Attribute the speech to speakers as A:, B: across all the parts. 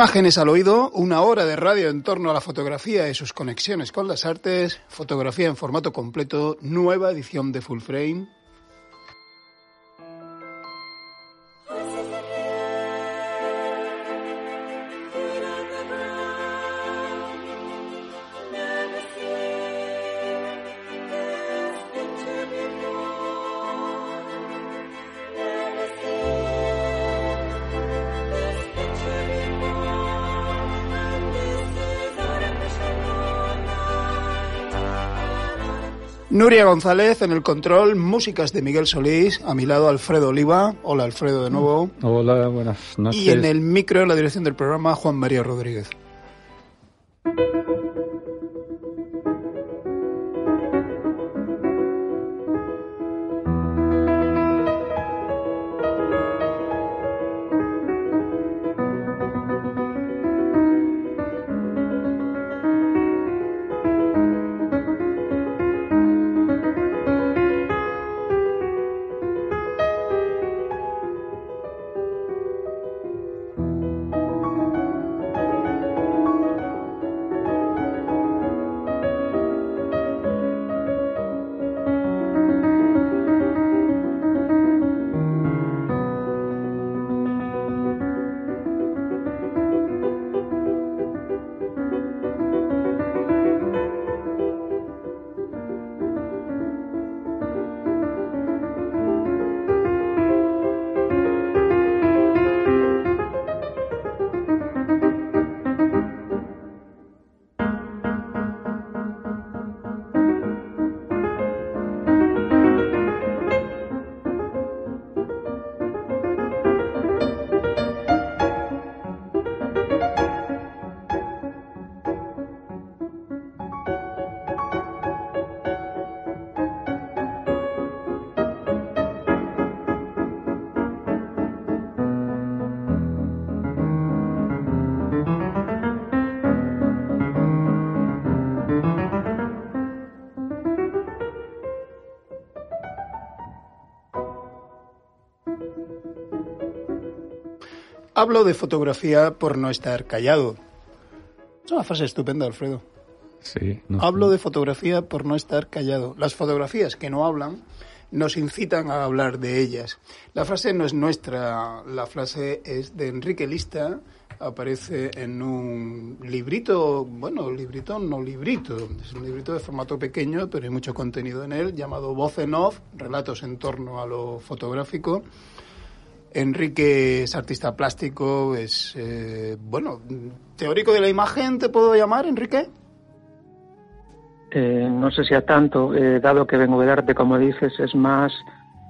A: Imágenes al oído, una hora de radio en torno a la fotografía y sus conexiones con las artes, fotografía en formato completo, nueva edición de Full Frame. Nuria González en el control, músicas de Miguel Solís, a mi lado Alfredo Oliva. Hola Alfredo de nuevo.
B: Hola, buenas noches.
A: Y en el micro, en la dirección del programa, Juan María Rodríguez. Hablo de fotografía por no estar callado. Es una frase estupenda, Alfredo.
B: Sí.
A: Hablo de fotografía por no estar callado. Las fotografías que no hablan nos incitan a hablar de ellas. La frase no es nuestra, la frase es de Enrique Lista, aparece en un librito, bueno, librito no librito, es un librito de formato pequeño, pero hay mucho contenido en él, llamado Voz en Off, relatos en torno a lo fotográfico. Enrique es artista plástico, es, eh, bueno, teórico de la imagen, ¿te puedo llamar, Enrique?
C: Eh, no sé si a tanto, eh, dado que vengo de arte, como dices, es más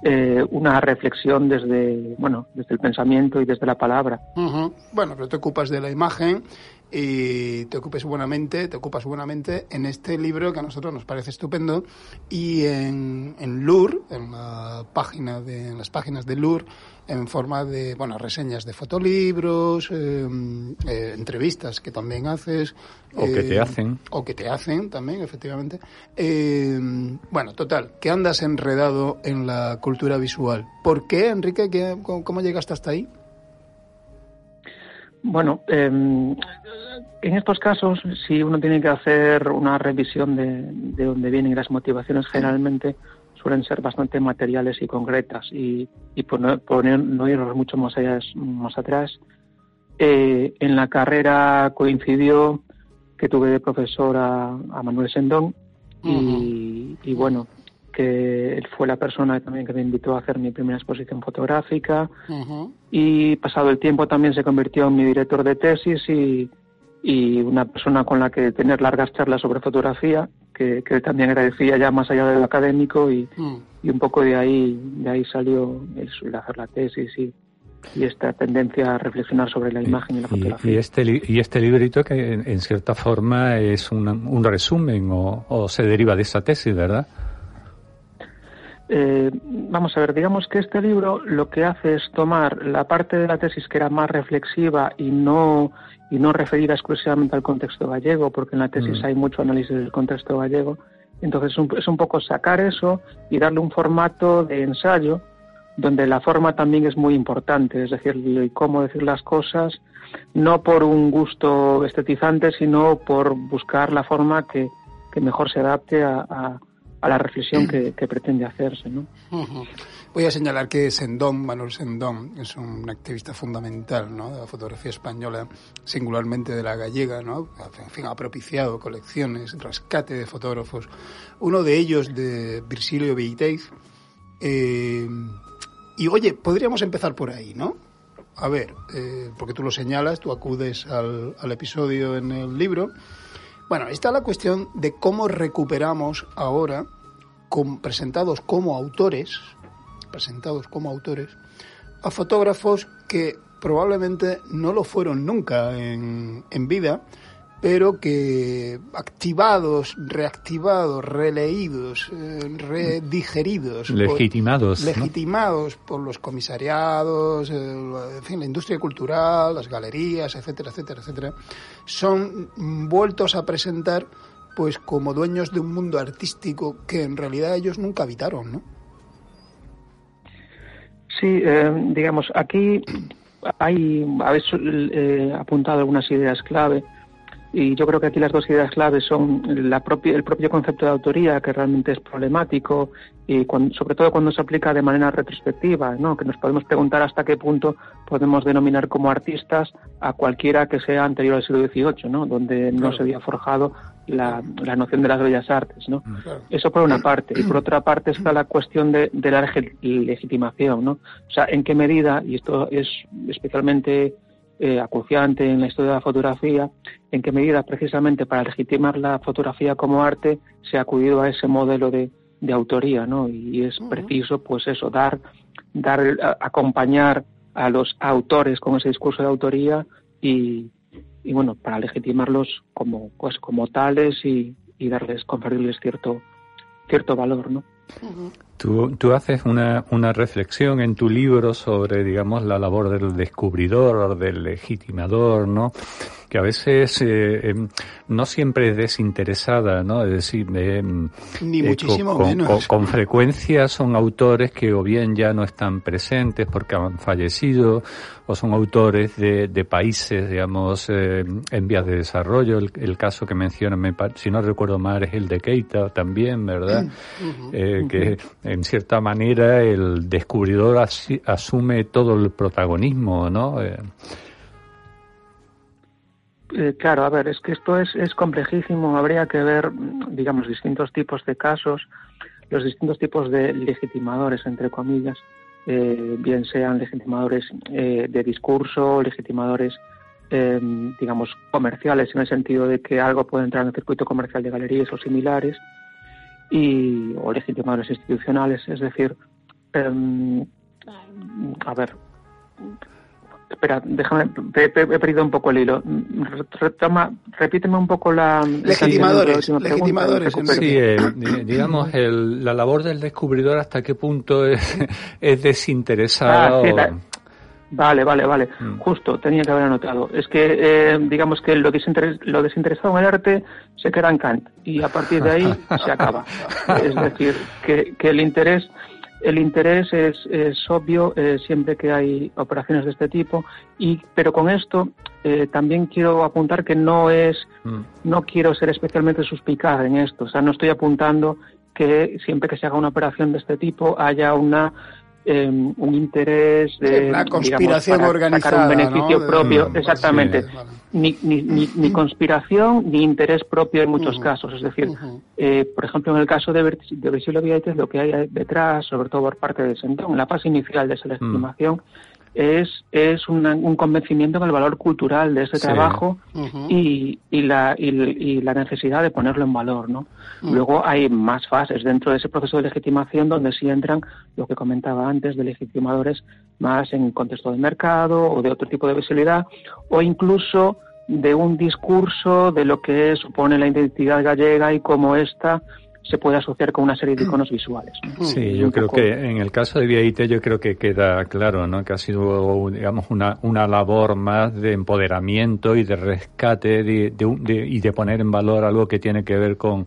C: eh, una reflexión desde, bueno, desde el pensamiento y desde la palabra.
A: Bueno, pero te ocupas de la imagen y te ocupes buenamente, te ocupas buenamente en este libro que a nosotros nos parece estupendo y en, en Lur, en la página de, en las páginas de Lur, en forma de, bueno, reseñas de fotolibros, eh, eh, entrevistas que también haces.
B: O que te
A: eh,
B: hacen.
A: O que te hacen también, efectivamente. Eh, bueno, total, que andas enredado en la cultura visual. ¿Por qué, Enrique? ¿Qué- cómo, cómo llegaste hasta ahí?
C: Bueno, eh, en estos casos, si uno tiene que hacer una revisión de, de dónde vienen las motivaciones, generalmente suelen ser bastante materiales y concretas. Y, y por, no, por no irnos mucho más, allá, más atrás, eh, en la carrera coincidió que tuve de profesor a, Manuel Sendón y, y, bueno, que él fue la persona también que me invitó a hacer mi primera exposición fotográfica y pasado el tiempo también se convirtió en mi director de tesis y, y una persona con la que tener largas charlas sobre fotografía, que, que también agradecía ya más allá de lo académico y, mm. y un poco de ahí, de ahí salió el, hacer la tesis y, y esta tendencia a reflexionar sobre la imagen y, la fotografía.
B: Y, este, y este librito que en, cierta forma es un, un resumen o, o, se deriva de esa tesis, ¿verdad?
C: Eh, vamos a ver, digamos que este libro lo que hace es tomar la parte de la tesis que era más reflexiva y no y no referida exclusivamente al contexto gallego, porque en la tesis mm. hay mucho análisis del contexto gallego. Entonces es un, poco sacar eso y darle un formato de ensayo donde la forma también es muy importante, es decir, y cómo decir las cosas, no por un gusto estetizante, sino por buscar la forma que, mejor se adapte a, la reflexión que, pretende hacerse. ¿no?
A: Voy a señalar que Sendón, Manuel Sendón, es un activista fundamental ¿no? de la fotografía española, singularmente de la gallega, ¿no? En fin, ha propiciado colecciones, rescate de fotógrafos. Uno de ellos de Virgilio Beiteiz. Eh, y oye, podríamos empezar por ahí, ¿no? A ver, eh, porque tú lo señalas, tú acudes al, al episodio en el libro. Bueno, está la cuestión de cómo recuperamos ahora, presentados como autores, presentados como autores, a fotógrafos que probablemente no lo fueron nunca en, en vida, pero que activados, reactivados, releídos, eh, redigeridos,
B: legitimados,
A: por, legitimados por los comisariados, en fin, la industria cultural, las galerías, etcétera, etcétera, etcétera, son vueltos a presentar pues como dueños de un mundo artístico que en realidad ellos nunca habitaron, ¿no?
C: Sí, eh, digamos, aquí hay, habéis eh, apuntado algunas ideas clave y yo creo que aquí las dos ideas claves son la propia, el propio concepto de autoría, que realmente es problemático, y sobre todo cuando se aplica de manera retrospectiva, ¿no? que nos podemos preguntar hasta qué punto podemos denominar como artistas a cualquiera que sea anterior al siglo XVIII, ¿no? donde no se había forjado la, la, noción de las bellas artes. ¿no? Mm. Eso por una parte. Y por otra parte está la cuestión de, de la legitimación. ¿no? O sea, en qué medida, y esto es especialmente eh, acuciante en la historia de la fotografía, en qué medida precisamente para legitimar la fotografía como arte se ha acudido a ese modelo de, de autoría, ¿no? Y es preciso, pues eso, dar, dar, acompañar a los autores con ese discurso de autoría y, y bueno, para legitimarlos como, pues, como tales y, y darles, conferirles cierto, cierto valor, ¿no?
B: Tú, tú haces una, una, reflexión en tu libro sobre, digamos, la labor del descubridor, del legitimador, ¿no? Que a veces eh, em, no siempre es desinteresada, ¿no? Es decir, em,
A: ni eh, muchísimo
B: con,
A: menos.
B: Con, frecuencia son autores que o bien ya no están presentes porque han fallecido, o son autores de, de países, digamos, eh, en vías de desarrollo. El, caso que menciona, si no recuerdo mal, es el de Keita también, ¿verdad? que en cierta manera el descubridor asume todo el protagonismo, ¿no?
C: Eh, eh, claro, a ver, es que esto es, es complejísimo. Habría que ver, digamos, distintos tipos de casos, los distintos tipos de legitimadores, entre comillas, eh, bien sean legitimadores de discurso, legitimadores, digamos, comerciales, en el sentido de que algo puede entrar en el circuito comercial de galerías o similares, y, o legitimadores institucionales, es decir, em, a ver, espera, déjame, he, perdido un poco el hilo. Retoma, repíteme un poco la...
A: Legitimadores, legitimadores.
B: sí, eh, digamos, el, la labor del descubridor hasta qué punto es, es desinteresado. Ah,
C: Vale, vale, vale. Mm. Justo, tenía que haber anotado. Es que, eh, digamos que lo, lo desinteresado en el arte se queda en Kant y a partir de ahí se acaba. Es decir, que, que el interés el interés es, es obvio eh, siempre que hay operaciones de este tipo y pero con esto eh, también quiero apuntar que no es mm. no quiero ser especialmente suspicaz en esto o sea no estoy apuntando que siempre que se haga una operación de este tipo haya una eh, un interés de
A: la conspiración
C: digamos,
A: organizada,
C: sacar un beneficio
A: ¿no?
C: propio,
A: De-
C: exactamente.
A: sí, vale.
C: Ni, ni, ni, ni conspiración ni interés propio en muchos casos. Es decir, eh, por ejemplo, en el caso de, de Vieites, lo que hay detrás, sobre todo por parte de Sentón, en la fase inicial de esa legitimación, es, es una- un convencimiento en el valor cultural de este
B: Sí.
C: trabajo y, y, la, y, y la necesidad de ponerlo en valor. ¿no? Luego hay más fases dentro de ese proceso de legitimación donde sí entran lo que comentaba antes de legitimadores más en contexto de mercado o de otro tipo de visibilidad o incluso de un discurso de lo que supone la identidad gallega y cómo ésta se puede asociar con una serie de iconos visuales. ¿no?
B: Sí, yo creo
C: poco-
B: que en el caso de Vieite yo creo que queda claro, ¿no? Que ha sido, digamos, una, una labor más de empoderamiento y de rescate de, de un- de- y de poner en valor algo que tiene que ver con,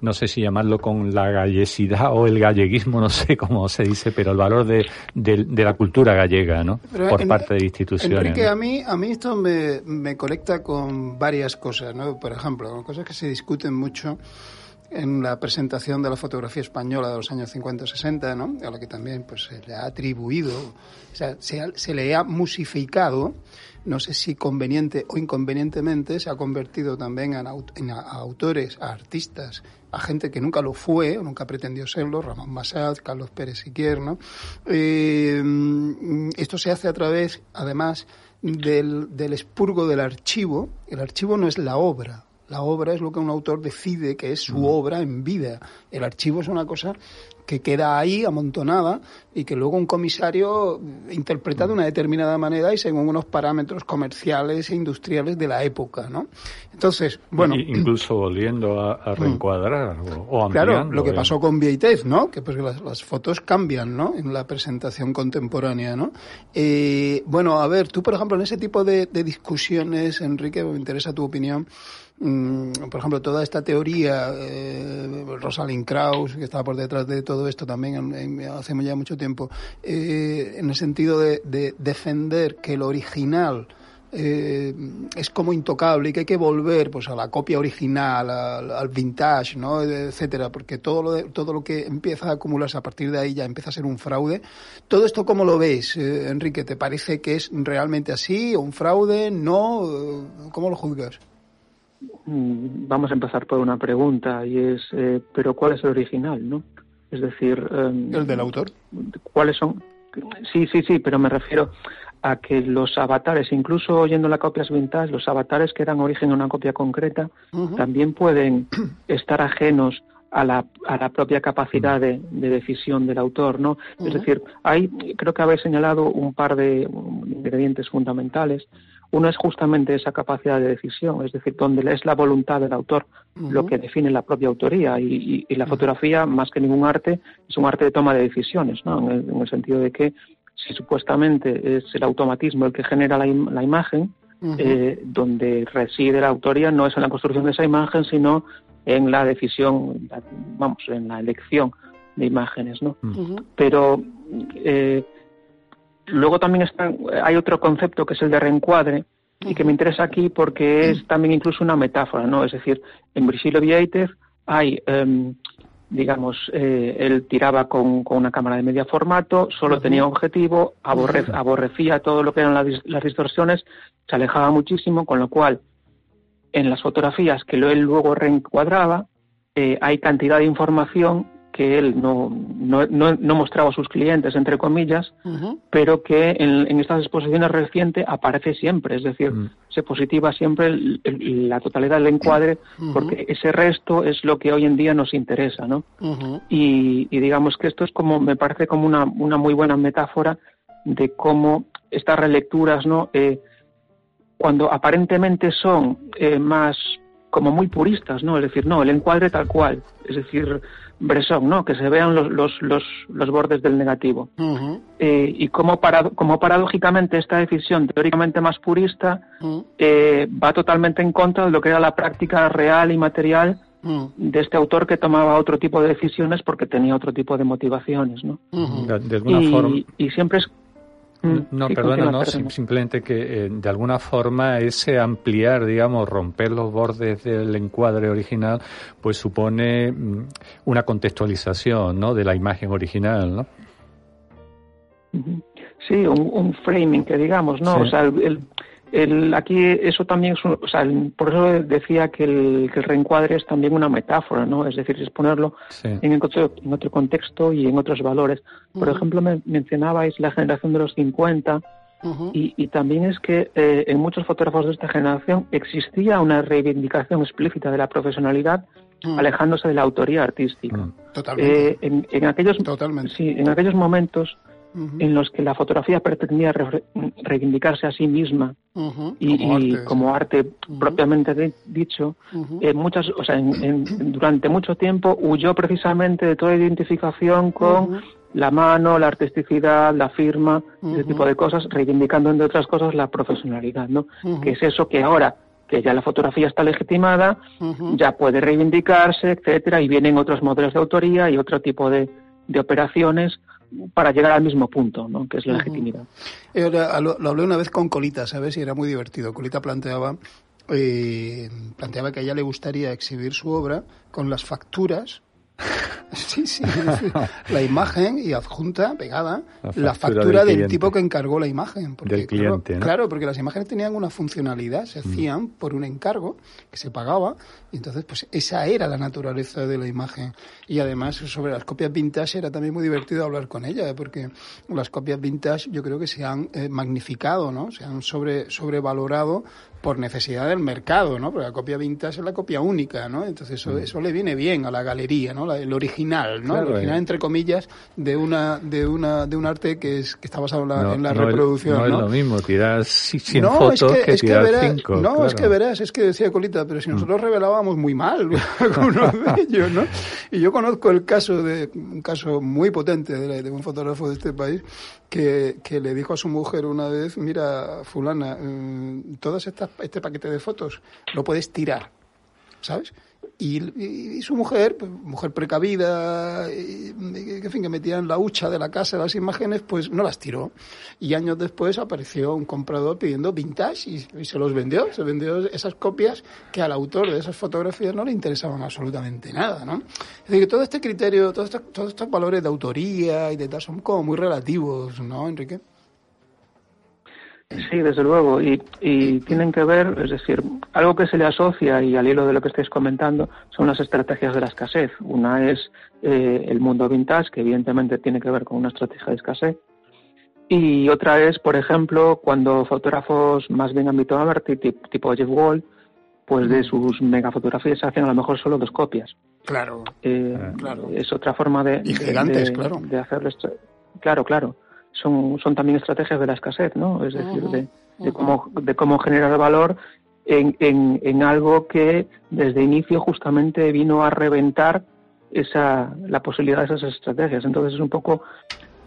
B: no sé si llamarlo con la gallesidad o el galleguismo, no sé cómo se dice, pero el valor de, de, de la cultura gallega, ¿no?
A: Pero
B: Por
A: en-
B: parte de instituciones.
A: Enrique,
B: ¿no?
A: a mí, a mí esto me, me conecta con varias cosas, ¿no? Por ejemplo, con cosas que se discuten mucho en la presentación de la fotografía española de los años 50-60, ¿no? A la que también pues, se le ha atribuido, o sea, se, le ha musificado, no sé si conveniente o inconvenientemente, se ha convertido también en, aut- en autores, a artistas, a gente que nunca lo fue, o nunca pretendió serlo, Ramón Massad, Carlos Pérez Siquier, ¿no? Eh, esto se hace a través, además, del, del expurgo del archivo. El archivo no es la obra. La obra es lo que un autor decide que es su obra en vida. El archivo es una cosa que queda ahí amontonada y que luego un comisario interpreta de una determinada manera y según unos parámetros comerciales e industriales de la época, ¿no? Entonces, bueno,
B: I- incluso volviendo a, a reencuadrar o, o
A: Claro, lo que
B: eh.
A: pasó con Vieitez, ¿no? Que pues las, las fotos cambian, ¿no? En la presentación contemporánea, ¿no? Eh, bueno, a ver, tú, por ejemplo, en ese tipo de, de discusiones, Enrique, me interesa tu opinión. Mm, por ejemplo, toda esta teoría, eh, Rosalind Krauss, que estaba por detrás de todo esto también en- hace ya mucho tiempo, eh, en el sentido de, de defender que el original eh, es como intocable y que hay que volver pues a la copia original, al, vintage, ¿no? etcétera, porque todo lo de- todo lo que empieza a acumularse a partir de ahí ya empieza a ser un fraude. Todo esto cómo lo ves, Enrique, ¿te parece que es realmente así, un fraude? No, ¿cómo lo juzgas?
C: Mm, Vamos a empezar por una pregunta y es, eh, ¿pero cuál es el original, no? Es decir, em,
A: El del autor.
C: ¿cuáles son? Sí, sí, sí, pero me refiero a que los avatares, incluso oyendo la copias vintage, los avatares que dan origen a una copia concreta, también pueden estar ajenos a la, a la propia capacidad de, de decisión del autor, ¿no? Es decir, hay, creo que habéis señalado un par de ingredientes fundamentales. Uno es justamente esa capacidad de decisión, es decir, donde es la voluntad del autor lo que define la propia autoría y, y- y la fotografía, más que ningún arte, es un arte de toma de decisiones, ¿no? En el, en el sentido de que si supuestamente es el automatismo el que genera la, im- la imagen, eh, donde reside la autoría no es en la construcción de esa imagen, sino en la decisión, vamos, en la elección de imágenes, ¿no? Pero eh, luego también está, hay otro concepto que es el de reencuadre y que me interesa aquí porque es también incluso una metáfora, ¿no? Es decir, en Virgilio Vieitez hay, em, digamos, eh, él tiraba con, con una cámara de media formato, solo tenía objetivo, aborre- aborrecía todo lo que eran las, dis- las distorsiones, se alejaba muchísimo, con lo cual en las fotografías que él luego reencuadraba, eh, hay cantidad de información que él no, no, no, no mostraba a sus clientes, entre comillas, pero que en, en estas exposiciones recientes aparece siempre, es decir,
B: Mm.
C: se positiva siempre el- el- la totalidad del encuadre, porque ese resto es lo que hoy en día nos interesa, ¿no? Y, y digamos que esto es como, me parece como una, una muy buena metáfora de cómo estas relecturas, ¿no? Eh, cuando aparentemente son eh, más como muy puristas, ¿no? Es decir, no, el encuadre tal cual, es decir, Bresson, ¿no? Que se vean los, los, los, los bordes del negativo. Eh, y como, parado- como paradójicamente esta decisión teóricamente más purista eh, va totalmente en contra de lo que era la práctica real y material de este autor que tomaba otro tipo de decisiones porque tenía otro tipo de motivaciones, ¿no?
B: De, de alguna
C: y,
B: forma.
C: y siempre es
B: no, perdona, no, simplemente que eh, de alguna forma ese ampliar, digamos, romper los bordes del encuadre original, pues supone mm, una contextualización, ¿no? De la imagen original, ¿no?
C: Sí, un, framing que digamos, ¿no? O sea, el, el, aquí eso también es, o sea, por eso decía que el, que el, reencuadre es también una metáfora, ¿no? Es decir, es ponerlo en, otro, en otro contexto y en otros valores. Por ejemplo, me, mencionabais la generación de los 50 y, y, también es que eh, en muchos fotógrafos de esta generación existía una reivindicación explícita de la profesionalidad alejándose de la autoría artística.
A: Totalmente.
C: Eh, en, en, aquellos,
A: Totalmente.
C: Sí, en aquellos momentos en los que la fotografía pretendía reivindicarse a sí misma y, como arte, propiamente dicho, eh, muchas, o sea, durante mucho tiempo huyó precisamente de toda identificación con la mano, la artisticidad, la firma, ese tipo de cosas, reivindicando entre otras cosas la profesionalidad, ¿no? Que es eso que ahora que ya la fotografía está legitimada, ya puede reivindicarse, etcétera, y vienen otros modelos de autoría y otro tipo de, de operaciones para llegar al mismo punto, ¿no? que es la legitimidad.
A: lo, lo, hablé una vez con Colita, ¿sabes? Y era muy divertido. Colita planteaba, eh, planteaba que a ella le gustaría exhibir su obra con las facturas Sí, sí, la imagen y adjunta, pegada, la factura, del, tipo que encargó la imagen.
B: Porque, cliente,
A: claro, porque las imágenes tenían una funcionalidad, se mm. hacían por un encargo que se pagaba, y entonces pues esa era la naturaleza de la imagen. Y además sobre las copias vintage era también muy divertido hablar con ella, ¿eh? porque las copias vintage yo creo que se han eh, magnificado, ¿no? Se han sobre, sobrevalorado por necesidad del mercado, ¿no? Porque la copia vintage es la copia única, ¿no? Entonces eso, mm. eso le viene bien a la galería, ¿no? el original, ¿no? el original, entre comillas, de una de una de un arte que es que está basado en la, en la reproducción,
B: ¿no?
A: No
B: es lo mismo tirar 100 fotos que, tirar 5.
A: No, es que verás, es que decía Colita, pero si mm. nosotros revelábamos muy mal algunos de ellos, ¿no? Y yo conozco el caso de un caso muy potente de, de un fotógrafo de este país que, que, le dijo a su mujer una vez, mira, fulana, mm, todas estas este paquete de fotos lo puedes tirar, ¿sabes? Y, su mujer, pues, mujer precavida, en fin, que metía en la hucha de la casa las imágenes, pues no las tiró. Y años después apareció un comprador pidiendo vintage y, se los vendió. Se vendió esas copias que al autor de esas fotografías no le interesaban absolutamente nada, ¿no? Es decir, que todo este criterio, todos estos, todos estos valores de autoría y de tal son como muy relativos, ¿no, Enrique?
C: Sí, desde luego, y, y, tienen que ver, es decir, algo que se le asocia, y al hilo de lo que estáis comentando, son las estrategias de la escasez. Una es eh, el mundo vintage, que evidentemente tiene que ver con una estrategia de escasez, y otra es, por ejemplo, cuando fotógrafos más bien ámbito arte, tipo Jeff Wall, pues de sus megafotografías hacen a lo mejor solo dos copias.
A: Claro,
C: eh, claro. Es otra forma de,
A: y gigantes, claro.
C: de hacerlo. Claro, claro son, son también estrategias de la escasez, ¿no? Es decir, de, de, cómo, de cómo generar valor en, en, en algo que desde inicio justamente vino a reventar esa, la posibilidad de esas estrategias. Entonces es un poco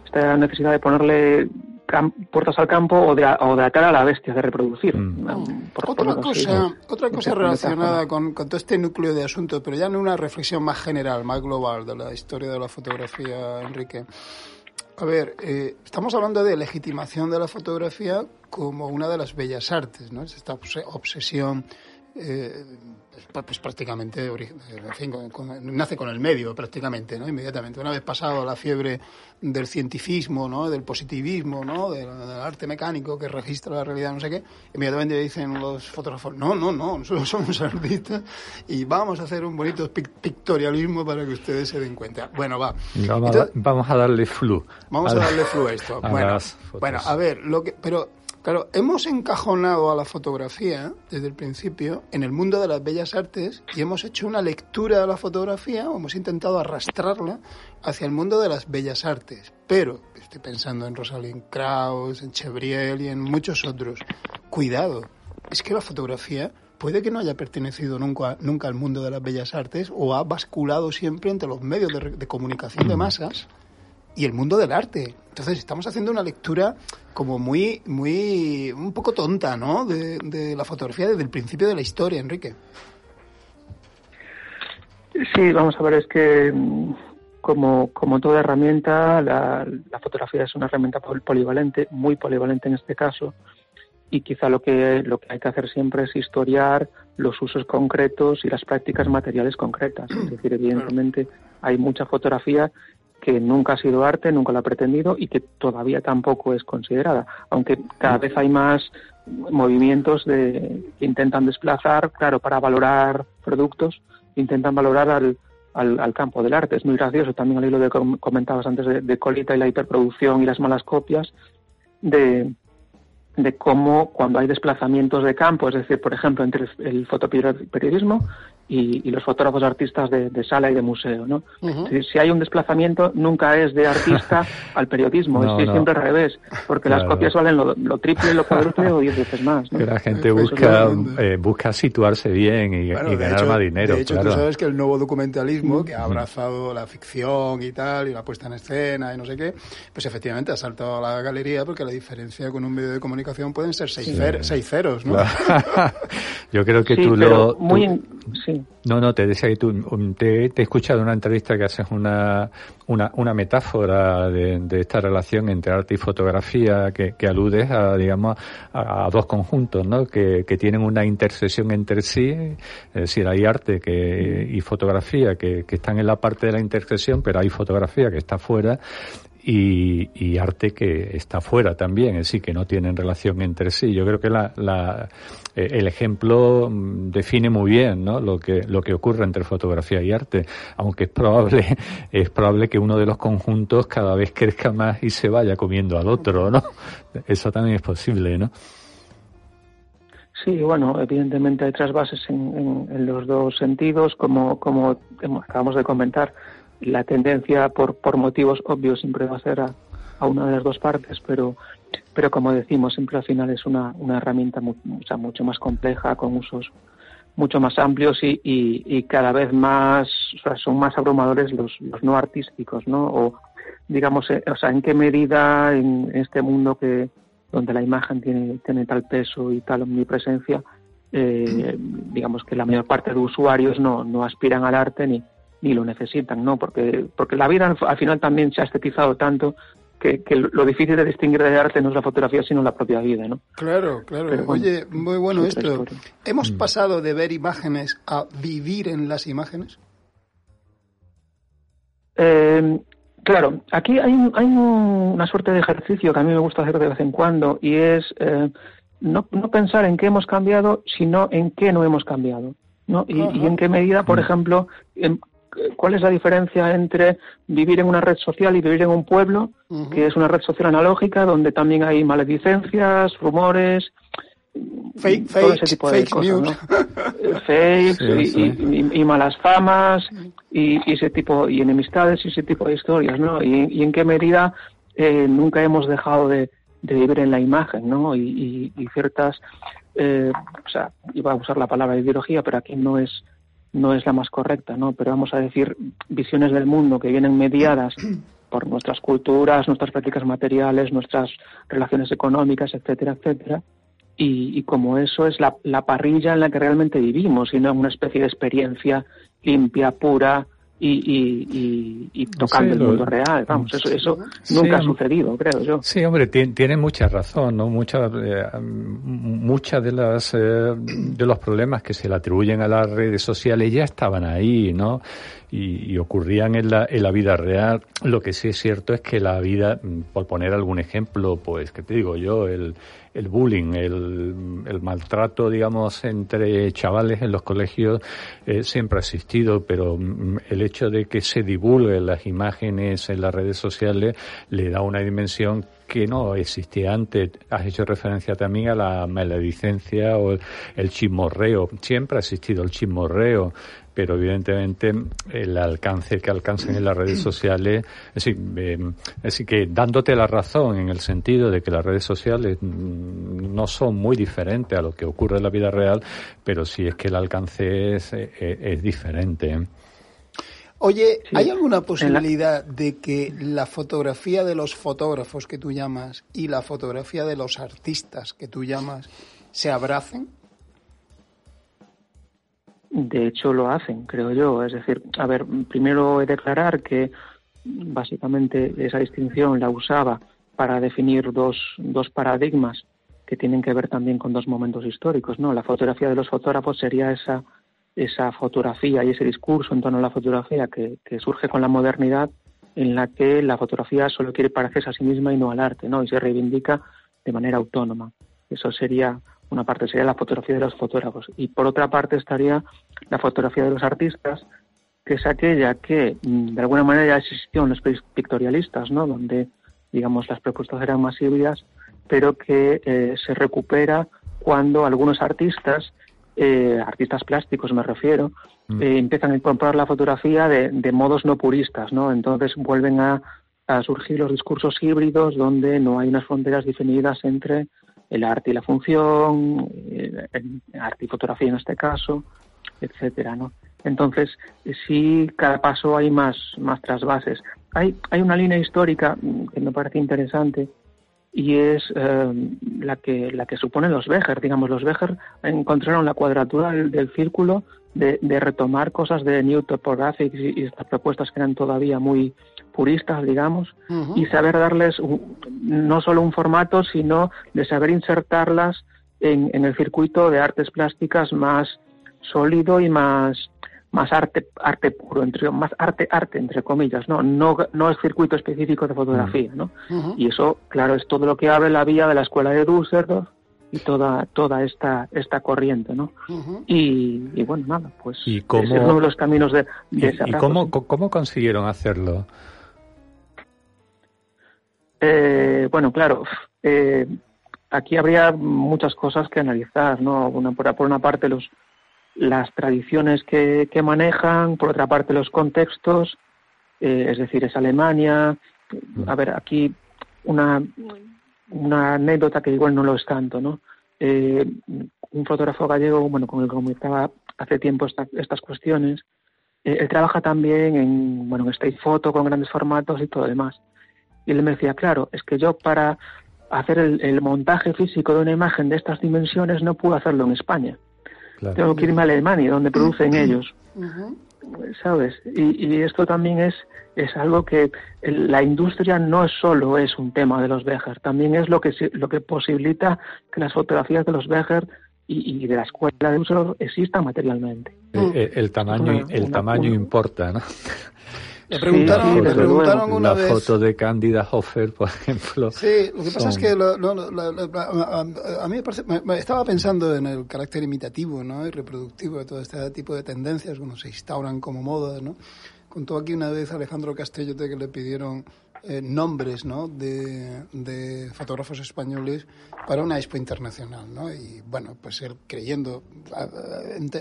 C: esta necesidad de ponerle puertas al campo o de, o de atar a la bestia, de reproducir. Mm.
A: otra, cosa, otra cosa relacionada con, con, todo este núcleo de asuntos, pero ya en una reflexión más general, más global de la historia de la fotografía, Enrique. A ver, eh, estamos hablando de legitimación de la fotografía como una de las bellas artes, ¿no? Es esta obsesión eh, pues, pues, prácticamente, en fin, nace con el medio prácticamente, ¿no? Inmediatamente. Una vez pasado la fiebre del cientificismo, ¿no? Del positivismo, ¿no? Del, arte mecánico que registra la realidad, no sé qué, inmediatamente dicen los fotógrafos, no, no, no, nosotros somos artistas y vamos a hacer un bonito pictorialismo para que ustedes se den cuenta. Bueno, va.
B: Vamos, a, darle flu.
A: Vamos a, darle flu a esto. bueno, bueno, a ver, lo que, pero Claro, hemos encajonado a la fotografía desde el principio en el mundo de las bellas artes y hemos hecho una lectura de la fotografía o hemos intentado arrastrarla hacia el mundo de las bellas artes. Pero estoy pensando en Rosalind Krauss, en Chebriel y en muchos otros. Cuidado, es que la fotografía puede que no haya pertenecido nunca, al mundo de las bellas artes o ha basculado siempre entre los medios de, de comunicación de masas y el mundo del arte. Entonces estamos haciendo una lectura como muy, muy, un poco tonta, ¿no? De, la fotografía desde el principio de la historia, Enrique.
C: Sí, vamos a ver, es que mm, como, como toda herramienta, la, fotografía es una herramienta polivalente, muy polivalente en este caso, y quizá lo que, lo que hay que hacer siempre es historiar los usos concretos y las prácticas materiales concretas. Es decir, evidentemente hay mucha fotografía que nunca ha sido arte, nunca lo ha pretendido y que todavía tampoco es considerada, aunque cada vez hay más movimientos de, que intentan desplazar, claro, para valorar productos, intentan valorar al, al, campo del arte. Es muy gracioso también al hilo de comentabas antes de, Colita y la hiperproducción y las malas copias, de, de cómo cuando hay desplazamientos de campo, es decir, por ejemplo, entre el fotoperiodismo y, los fotógrafos artistas de, sala y de museo, ¿no? si, hay un desplazamiento, nunca es de artista al periodismo, es siempre al revés, porque las copias valen lo, triple, lo cuádruple o diez veces más.
B: ¿no? la gente busca, eh, busca situarse bien y, ganar más dinero.
A: De hecho, tú sabes que el nuevo documentalismo, que ha abrazado la ficción y tal, y la puesta en escena y no sé qué, pues efectivamente ha saltado a la galería porque la diferencia con un medio de comunicación pueden ser seis, ceros, ¿no?
B: Yo creo que tú lo...
C: Muy,
B: no, no, te decía que tú, um, te, he escuchado en una entrevista que haces una, una, una metáfora de, esta relación entre arte y fotografía que, que aludes a, digamos, a, dos conjuntos, ¿no? Que, que, tienen una intersección entre sí, es decir, hay arte que, y fotografía que, que están en la parte de la intersección, pero hay fotografía que está fuera y, arte que está fuera también, es decir, que no tienen relación entre sí. Yo creo que la, eh, el ejemplo mm, define muy bien ¿no? lo, que, lo que ocurre entre fotografía y arte, aunque es probable, es probable que uno de los conjuntos cada vez crezca más y se vaya comiendo al otro, ¿no? Eso también es posible, ¿no?
C: Sí, bueno, evidentemente hay trasvases en, en, los dos sentidos, como, como acabamos de comentar la tendencia por, por motivos obvios siempre va a ser a, una de las dos partes, pero, pero como decimos, siempre al final es una, una herramienta mucho más compleja, con usos mucho más amplios y, y, cada vez más, o sea, son más abrumadores los, los no artísticos, ¿no? O, digamos, eh, o sea, en qué medida en este mundo que donde la imagen tiene, tiene tal peso y tal omnipresencia, eh, digamos que la mayor parte de usuarios no, no aspiran al arte ni, ni lo necesitan, ¿no? Porque, porque la vida al final también se ha estetizado tanto que, lo difícil de distinguir de arte no es la fotografía, sino la propia vida, ¿no?
A: Claro, claro. Oye, muy bueno esto. ¿Hemos mm. pasado de ver imágenes a vivir en las imágenes?
C: Eh, claro, aquí hay, hay una suerte de ejercicio que a mí me gusta hacer de vez en cuando y es eh, no, no pensar en qué hemos cambiado, sino en qué no hemos cambiado. ¿no? Y, y, en qué medida, por mm. ejemplo, en, cuál es la diferencia entre vivir en una red social y vivir en un pueblo, que es una red social analógica, donde también hay maledicencias, rumores,
A: fake, todo ese tipo de cosas,
C: y, malas famas y, ese tipo y enemistades y ese tipo de historias, ¿no? Y, en qué medida eh, nunca hemos dejado de, vivir en la imagen, ¿no? Y, ciertas, eh, o sea, iba a usar la palabra ideología, pero aquí no es no es la más correcta, ¿no? Pero vamos a decir visiones del mundo que vienen mediadas por nuestras culturas, nuestras prácticas materiales, nuestras relaciones económicas, etcétera, etcétera. Y, como eso es la, la, parrilla en la que realmente vivimos, y no una especie de experiencia limpia, pura, y, y, tocando el mundo real. Vamos, eso, eso nunca ha sucedido, creo yo.
B: Sí, hombre, tiene, mucha razón, ¿no? Muchas eh, muchas de las eh, de los problemas que se le atribuyen a las redes sociales ya estaban ahí, ¿no? y, ocurrían en la, en la vida real. Lo que sí es cierto es que la vida, mm, por poner algún ejemplo, pues, que te digo yo, el, el bullying, el, maltrato, digamos, entre chavales en los colegios eh, siempre ha existido, pero mm, el hecho de que se divulguen las imágenes en las redes sociales le da una dimensión que no existía antes. Has hecho referencia también a la maledicencia o el chismorreo. Siempre ha existido el chismorreo pero evidentemente el alcance que alcanzan en las redes sociales, es decir, eh, que dándote la razón en el sentido de que las redes sociales mm, no son muy diferentes a lo que ocurre en la vida real, pero sí es que el alcance es, eh, es, diferente.
A: Oye, ¿hay alguna posibilidad de que la fotografía de los fotógrafos que tú llamas y la fotografía de los artistas que tú llamas se abracen?
C: De hecho, lo hacen, creo yo. Es decir, a ver, primero he de declarar que básicamente esa distinción la usaba para definir dos, dos paradigmas que tienen que ver también con dos momentos históricos, ¿no? La fotografía de los fotógrafos sería esa, esa fotografía y ese discurso en torno a la fotografía que, que surge con la modernidad, en la que la fotografía solo quiere parecerse a sí misma y no al arte, ¿no? Y se reivindica de manera autónoma. Eso sería una parte, sería la fotografía de los fotógrafos. Y por otra parte estaría la fotografía de los artistas, que es aquella que mm, de alguna manera ya existió en los pictorialistas, ¿no? Donde, digamos, las propuestas eran más híbridas, pero que eh, se recupera cuando algunos artistas, eh, artistas plásticos me refiero, mm. eh, empiezan a incorporar la fotografía de, de, modos no puristas, ¿no? Entonces vuelven a, a surgir los discursos híbridos donde no hay unas fronteras definidas entre el arte y la función, arte y fotografía en este caso, etcétera, ¿no? Entonces, sí, cada paso hay más, más trasvases. Hay, hay una línea histórica que me parece interesante y es eh, la que la que suponen los Becher. Digamos, los Becher encontraron la cuadratura del, círculo de, de, retomar cosas de New Topographics y, estas propuestas que eran todavía muy puristas, digamos, y saber darles no solo un formato, sino de saber insertarlas en, en el circuito de artes plásticas más sólido y más más arte arte puro entre más arte arte entre comillas no no no es circuito específico de fotografía no y eso claro es todo lo que abre la vía de la escuela de Düsseldorf y toda toda esta esta corriente no y, y, bueno nada pues
B: ¿Y cómo,
C: es uno de los caminos de, de
B: ¿Y, cómo, cómo consiguieron hacerlo
C: eh, bueno claro eh, aquí habría muchas cosas que analizar no una por, una parte los las tradiciones que, que manejan, por otra parte los contextos, eh, es decir, es Alemania. A ver, aquí una, una anécdota que igual no lo es tanto, ¿no? Eh, un fotógrafo gallego, bueno, con el que comentaba hace tiempo estas cuestiones, eh, él trabaja también en, bueno, en state photo con grandes formatos y todo lo demás. Y él me decía, claro, es que yo para hacer el, el montaje físico de una imagen de estas dimensiones no puedo hacerlo en España tengo que irme a Alemania, donde producen ellos. ¿Sabes? Y, y, esto también es, es algo que la industria no es solo es un tema de los Becher, también es lo que, lo que posibilita que las fotografías de los Becher y, y de la escuela de uso existan materialmente.
B: El, el, tamaño, el tamaño importa, ¿no?
A: Le preguntaron,
B: sí,
A: le preguntaron una
B: la
A: vez.
B: foto de Cándida Hofer, por ejemplo.
A: Sí, lo que pasa son... es que lo, lo, lo, a, a, mí me parece, me, me estaba pensando en el carácter imitativo ¿no? y reproductivo de todo este tipo de tendencias cuando se instauran como modas. ¿no? Contó aquí una vez Alejandro Castellote que le pidieron eh, nombres ¿no? de, de, fotógrafos españoles para una expo internacional, ¿no? Y bueno, pues él creyendo,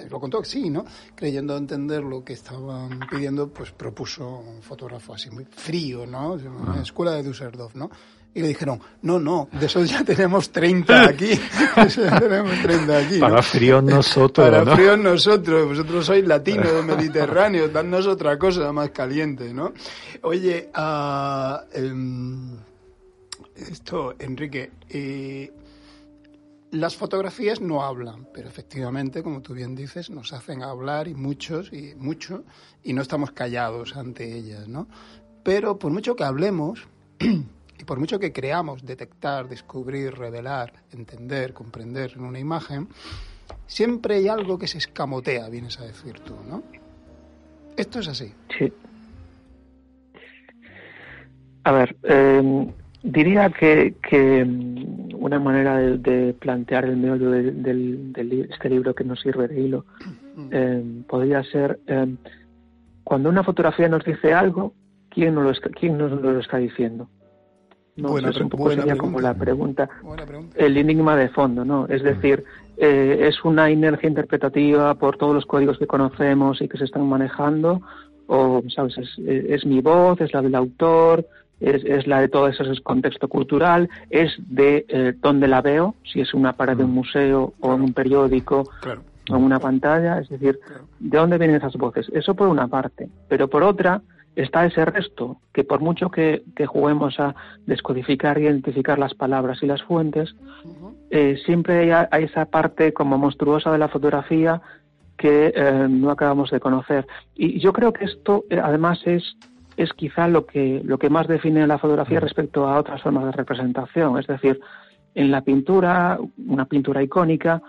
A: lo contó sí, ¿no? Creyendo entender lo que estaban pidiendo, pues propuso un fotógrafo así muy frío, ¿no? La escuela de Düsseldorf, ¿no? Y le dijeron, no, no, de esos ya tenemos 30 aquí. De esos ya tenemos 30 aquí.
B: Para frío nosotros.
A: Para
B: ¿no?
A: frío nosotros. Vosotros sois latinos, mediterráneos, dadnos otra cosa más caliente, ¿no? Oye, uh, esto, Enrique, eh, las fotografías no hablan, pero efectivamente, como tú bien dices, nos hacen hablar y muchos, y mucho, y no estamos callados ante ellas, ¿no? Pero por mucho que hablemos, y por mucho que creamos detectar, descubrir, revelar, entender, comprender en una imagen, siempre hay algo que se escamotea, vienes a decir tú, ¿no? Esto es así.
C: Sí. A ver, eh, diría que, que, una manera de, de plantear el meollo de, de, de, este libro que nos sirve de hilo eh, podría ser eh, cuando una fotografía nos dice algo, ¿quién nos lo está, quién nos lo está diciendo? ¿No?
A: Buena,
C: es un poco sería
A: pregunta.
C: como la pregunta,
A: pregunta,
C: el enigma de fondo, ¿no? Es decir, eh, es una inercia interpretativa por todos los códigos que conocemos y que se están manejando, o, ¿sabes? Es, es mi voz, es la del autor, es, es, la de todo ese contexto cultural, es de eh, dónde la veo, si es una pared de un museo o en un periódico
A: claro.
C: o en una pantalla, es decir,
A: claro.
C: de dónde vienen esas voces. Eso por una parte, pero por otra está ese resto, que por mucho que, que juguemos a descodificar y identificar las palabras y las fuentes, uh -huh. eh, siempre hay, hay, esa parte como monstruosa de la fotografía que eh, no acabamos de conocer. Y yo creo que esto, eh, además, es es quizá lo que, lo que más define la fotografía respecto a otras formas de representación. Es decir, en la pintura, una pintura icónica,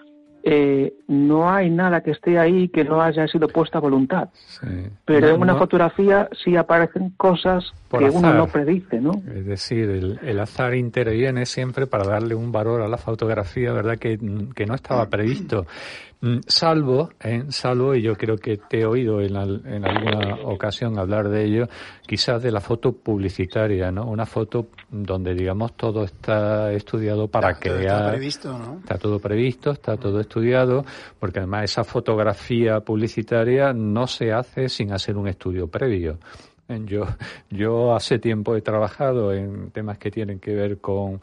C: eh, no hay nada que esté ahí que no haya sido puesta a voluntad. Pero en una fotografía sí aparecen cosas que uno no predice, ¿no?
B: Es decir, el, azar interviene siempre para darle un valor a la fotografía, ¿verdad? Que, que no estaba previsto. Mm, salvo, ¿eh? salvo, y yo creo que te he oído en, en, alguna ocasión hablar de ello, quizás de la foto publicitaria, ¿no? Una foto donde, digamos, todo está estudiado para crear. Está
A: previsto, ¿no?
B: Está todo previsto, está todo estudiado, porque además esa fotografía publicitaria no se hace sin hacer un estudio previo. Yo, yo hace tiempo he trabajado en temas que tienen que ver con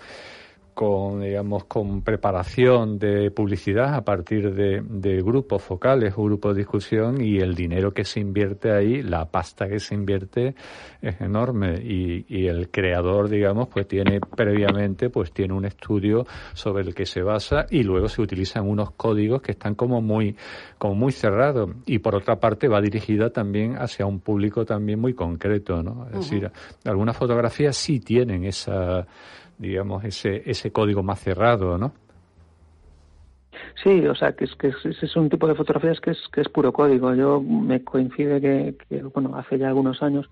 B: con, digamos, con preparación de publicidad a partir de, de, grupos focales o grupos de discusión y el dinero que se invierte ahí, la pasta que se invierte es enorme. Y, y el creador, digamos, pues tiene previamente, pues tiene un estudio sobre el que se basa y luego se utilizan unos códigos que están como muy, como muy cerrados. Y por otra parte va dirigida también hacia un público también muy concreto, ¿no? Es decir, algunas fotografías sí tienen esa digamos, ese, ese código más cerrado, ¿no?
C: Sí, o sea, que es que es, un tipo de fotografías que es que es puro código. Yo me coincide que, bueno, hace ya algunos años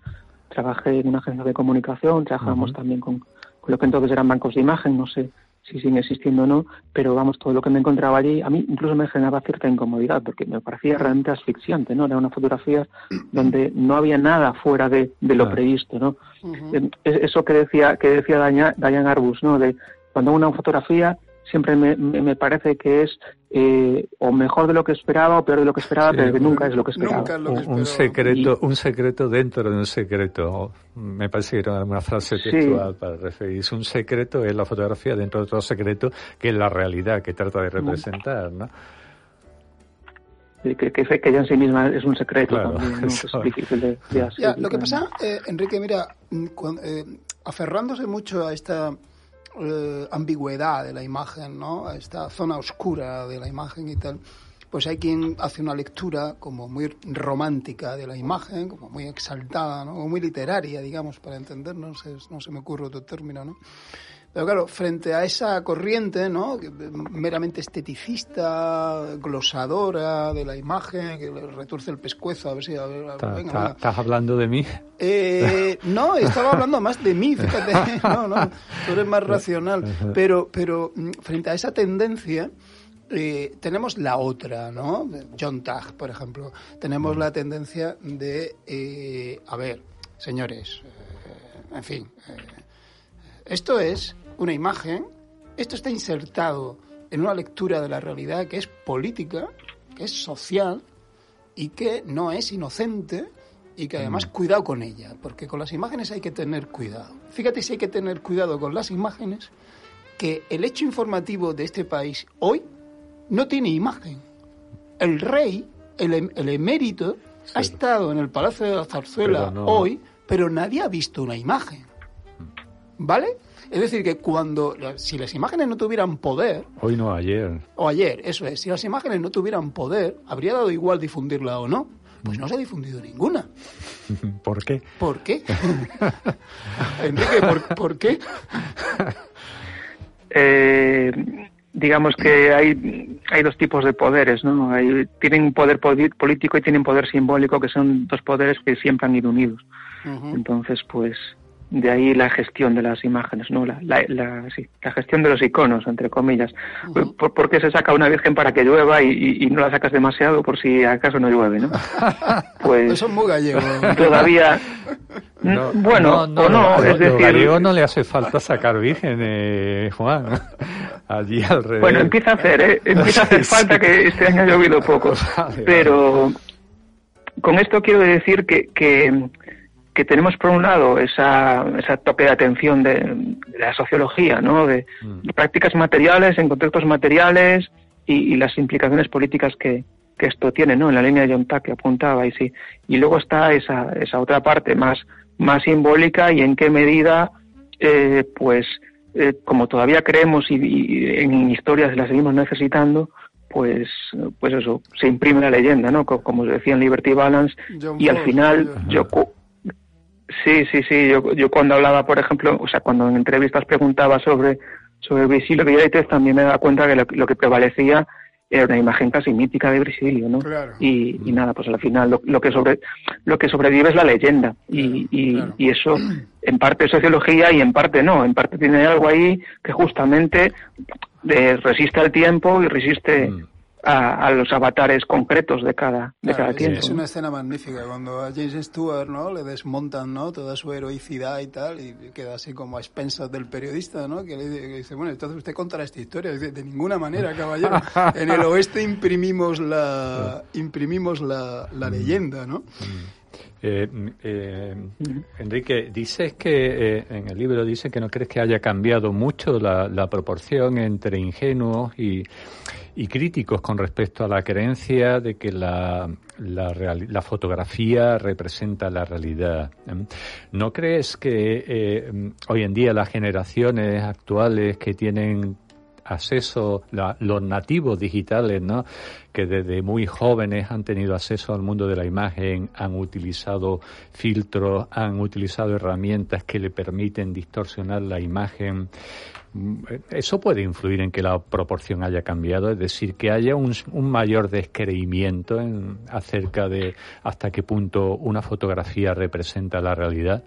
C: trabajé en una agencia de comunicación, trabajamos también con, con, lo que entonces eran bancos de imagen, no sé si siguen existiendo o no, pero vamos, todo lo que me encontraba allí, a mí incluso me generaba cierta incomodidad, porque me parecía realmente asfixiante, ¿no? Era una fotografía donde no había nada fuera de, de lo previsto, ¿no? Eso que decía, que decía Diane Arbus, ¿no? De cuando una fotografía siempre me, me, parece que es eh, o mejor de lo que esperaba o peor de lo que esperaba, pero que nunca es lo que esperaba.
B: un, secreto, un secreto dentro de un secreto. Me parece que era una frase textual para referirse. Un secreto es la fotografía dentro de otro secreto que es la realidad que trata de representar, ¿no?
C: que, que, que ya en sí misma es un secreto también,
A: lo que pasa, eh, Enrique, mira, mm, eh, aferrándose mucho a esta eh, ambigüedad de la imagen, ¿no? Esta zona oscura de la imagen y tal, pues hay quien hace una lectura como muy romántica de la imagen, como muy exaltada, ¿no? O muy literaria, digamos, para entendernos, no se me ocurre otro término, ¿no? Pero claro, frente a esa corriente, ¿no? Meramente esteticista, glosadora de la imagen, que le retuerce el pescuezo, a ver si...
B: ¿Estás hablando de mí?
A: Eh, no, estaba hablando más de mí, fíjate. No, no, tú eres más racional. Pero, pero mm, frente a esa tendencia... Eh, tenemos la otra, ¿no? John Tag, por ejemplo. Tenemos la tendencia de, eh, a ver, señores, en fin, esto es una imagen, esto está insertado en una lectura de la realidad que es política, que es social y que no es inocente y que además mm. cuidado con ella, porque con las imágenes hay que tener cuidado. Fíjate si hay que tener cuidado con las imágenes, que el hecho informativo de este país hoy no tiene imagen. El rey, el, em, emérito, ha estado en el Palacio de la Zarzuela hoy, pero nadie ha visto una imagen. ¿Vale? Es decir, que cuando, si las imágenes no tuvieran poder...
B: Hoy no, ayer.
A: O ayer, eso es. Si las imágenes no tuvieran poder, ¿habría dado igual difundirla o no? Pues no se ha difundido ninguna.
B: ¿Por qué?
A: ¿Por qué? Enrique, ¿por, qué?
C: Eh, digamos que hay, hay dos tipos de poderes, ¿no? Hay, tienen poder político y tienen poder simbólico, que son dos poderes que siempre han ido unidos. Entonces, pues de ahí la gestión de las imágenes, ¿no? La, la, la, sí, la gestión de los iconos, entre comillas. ¿Por, qué se saca una virgen para que llueva y, no la sacas demasiado por si acaso no llueve, no?
A: Pues... Eso es muy gallego.
C: Todavía... bueno, no, o no, es decir...
B: gallego no le hace falta sacar virgen, eh, Juan. Allí alrededor.
C: Bueno, empieza a hacer, ¿eh? Empieza a hacer falta que este año ha llovido poco. Pero... Con esto quiero decir que, que que tenemos por un lado esa, esa toque de atención de, la sociología, ¿no? De, mm. prácticas materiales en contextos materiales y, las implicaciones políticas que, que, esto tiene, ¿no? En la línea de John Tack que apuntaba y sí. Y luego está esa, esa otra parte más, más simbólica y en qué medida, eh, pues, eh, como todavía creemos y, en historias la seguimos necesitando, pues, pues eso, se imprime la leyenda, ¿no? Como, decía en Liberty Balance, y al final, yo Sí, sí, sí. Yo, yo cuando hablaba, por ejemplo, o sea, cuando en entrevistas preguntaba sobre, sobre Brisilio Villaites, también me daba cuenta que lo, que prevalecía era una imagen casi mítica de Brisilio, ¿no?
A: Claro.
C: Y, y, nada, pues al final lo, lo, que sobre lo que sobrevive es la leyenda y, y, claro. y, eso en parte es sociología y en parte no, en parte tiene algo ahí que justamente eh, resiste al tiempo y resiste mm a, a, los avatares concretos de cada, de
A: claro,
C: cada
A: es,
C: tiempo.
A: Es una escena magnífica cuando a James Stewart ¿no? le desmontan ¿no? toda su heroicidad y tal y queda así como a expensas del periodista ¿no? que le dice, bueno, entonces usted contará esta historia. Dice, de ninguna manera, caballero. en el oeste imprimimos la, imprimimos la, la leyenda, ¿no?
B: Eh, eh, Enrique, dices que eh, en el libro dice que no crees que haya cambiado mucho la, proporción entre ingenuos y, y, críticos con respecto a la creencia de que la, la, fotografía representa la realidad. ¿No crees que hoy en día las generaciones actuales que tienen acceso, la, los nativos digitales, ¿no? que desde muy jóvenes han tenido acceso al mundo de la imagen, han utilizado filtros, han utilizado herramientas que le permiten distorsionar la imagen. Eso puede influir en que la proporción haya cambiado, es decir, que haya un, un mayor descreimiento en, acerca de hasta qué punto una fotografía representa la realidad.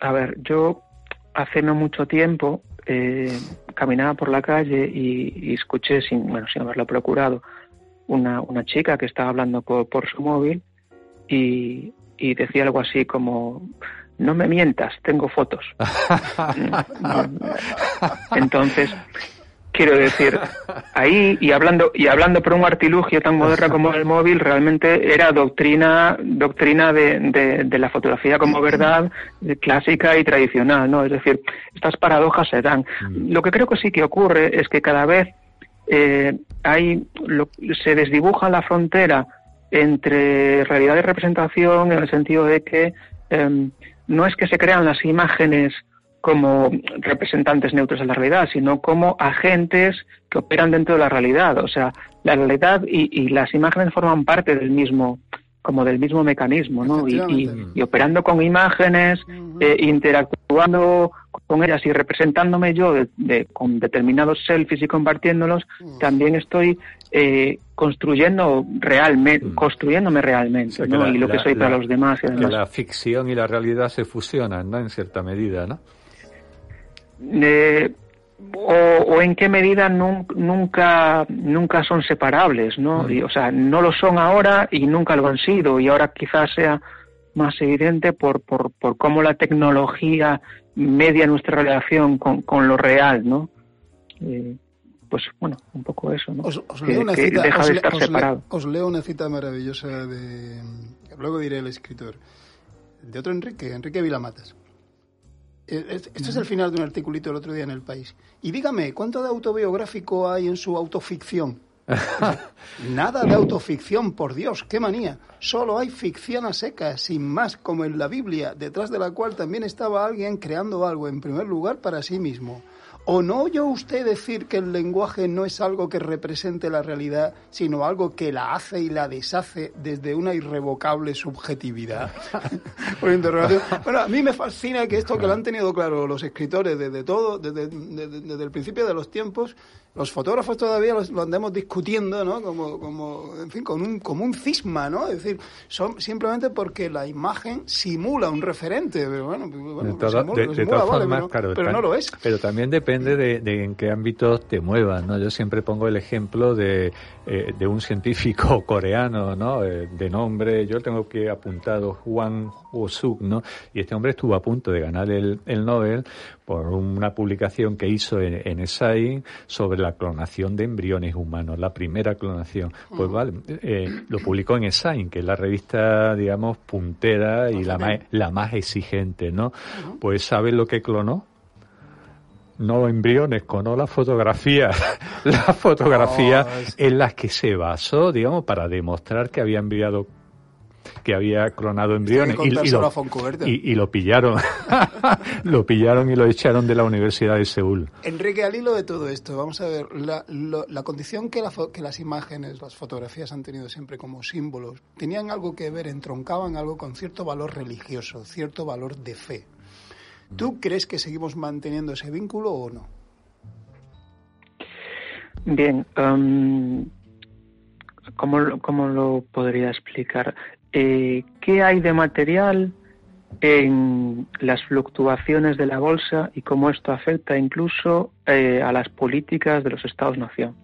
C: A ver, yo hace no mucho tiempo eh, caminaba por la calle y, y, escuché, sin, bueno, sin haberlo procurado, una, una chica que estaba hablando por, por su móvil y, y, decía algo así como, no me mientas, tengo fotos. Entonces, quiero decir, ahí y hablando y hablando por un artilugio tan moderno como el móvil, realmente era doctrina doctrina de, de, de la fotografía como verdad clásica y tradicional, ¿no? Es decir, estas paradojas se dan. Lo que creo que sí que ocurre es que cada vez eh, hay lo, se desdibuja la frontera entre realidad y representación en el sentido de que eh, no es que se crean las imágenes como representantes neutros de la realidad, sino como agentes que operan dentro de la realidad. O sea, la realidad y, y las imágenes forman parte del mismo, como del mismo mecanismo, ¿no? Y, y, y, operando con imágenes, uh -huh. eh, interactuando con ellas y representándome yo de, de, con determinados selfies y compartiéndolos, uh -huh. también estoy eh, construyendo realmente, uh -huh. construyéndome realmente, o sea, ¿no? La, y lo la, que soy la, para los demás. Y además.
B: La ficción y la realidad se fusionan, ¿no? En cierta medida, ¿no?
C: Eh, o, o, en qué medida nunca nunca son separables, ¿no? Y, o sea, no lo son ahora y nunca lo han sido y ahora quizás sea más evidente por por, por cómo la tecnología media nuestra relación con, con lo real, ¿no? Eh, pues bueno, un poco eso, ¿no?
A: Os, os leo una cita, deja os, de estar os, separado. Le, os leo una cita maravillosa de, luego diré el escritor, de otro Enrique, Enrique Vilamatas. Esto es el final de un articulito el otro día en El País. Y dígame, ¿cuánto de autobiográfico hay en su autoficción? Nada de autoficción, por Dios, qué manía. Solo hay ficción a seca, sin más, como en la Biblia, detrás de la cual también estaba alguien creando algo, en primer lugar, para sí mismo. ¿O no oyó usted decir que el lenguaje no es algo que represente la realidad, sino algo que la hace y la deshace desde una irrevocable subjetividad? Bueno, a mí me fascina que esto que lo han tenido claro los escritores desde todo, desde, desde, desde el principio de los tiempos, los fotógrafos todavía los, lo andamos discutiendo, ¿no? Como, como, en fin, con un, como un cisma, ¿no? Es decir, son simplemente porque la imagen simula un referente, pero bueno, bueno
B: de, todo, simula, de, de simula, todas vale, formas, pero, claro,
A: pero no lo es.
B: Pero también depende de, de, en qué ámbito te muevas, ¿no? Yo siempre pongo el ejemplo de, eh, de un científico coreano, ¿no? Eh, de nombre, yo tengo que apuntado Juan Ho-suk, ¿no? Y este hombre estuvo a punto de ganar el, el Nobel por una publicación que hizo en, en sobre la clonación de embriones humanos, la primera clonación. Pues vale, eh, lo publicó en Science, que es la revista, digamos, puntera y la más, la más exigente, ¿no? Pues ¿sabes lo que clonó? No embriones, clonó la fotografía, la fotografía oh, es... en las que se basó, digamos, para demostrar que había enviado que había clonado embriones
A: y,
B: y, lo, y, lo pillaron, lo pillaron y lo echaron de la Universidad de Seúl.
A: Enrique, al hilo de todo esto, vamos a ver, la, la condición que, que las imágenes, las fotografías han tenido siempre como símbolos, tenían algo que ver, entroncaban algo con cierto valor religioso, cierto valor de fe. ¿Tú crees que seguimos manteniendo ese vínculo o no?
C: Bien, um, ¿cómo, lo podría explicar? Eh, ¿Qué hay de material en las fluctuaciones de la bolsa y cómo esto afecta incluso eh, a las políticas de los Estados-nación?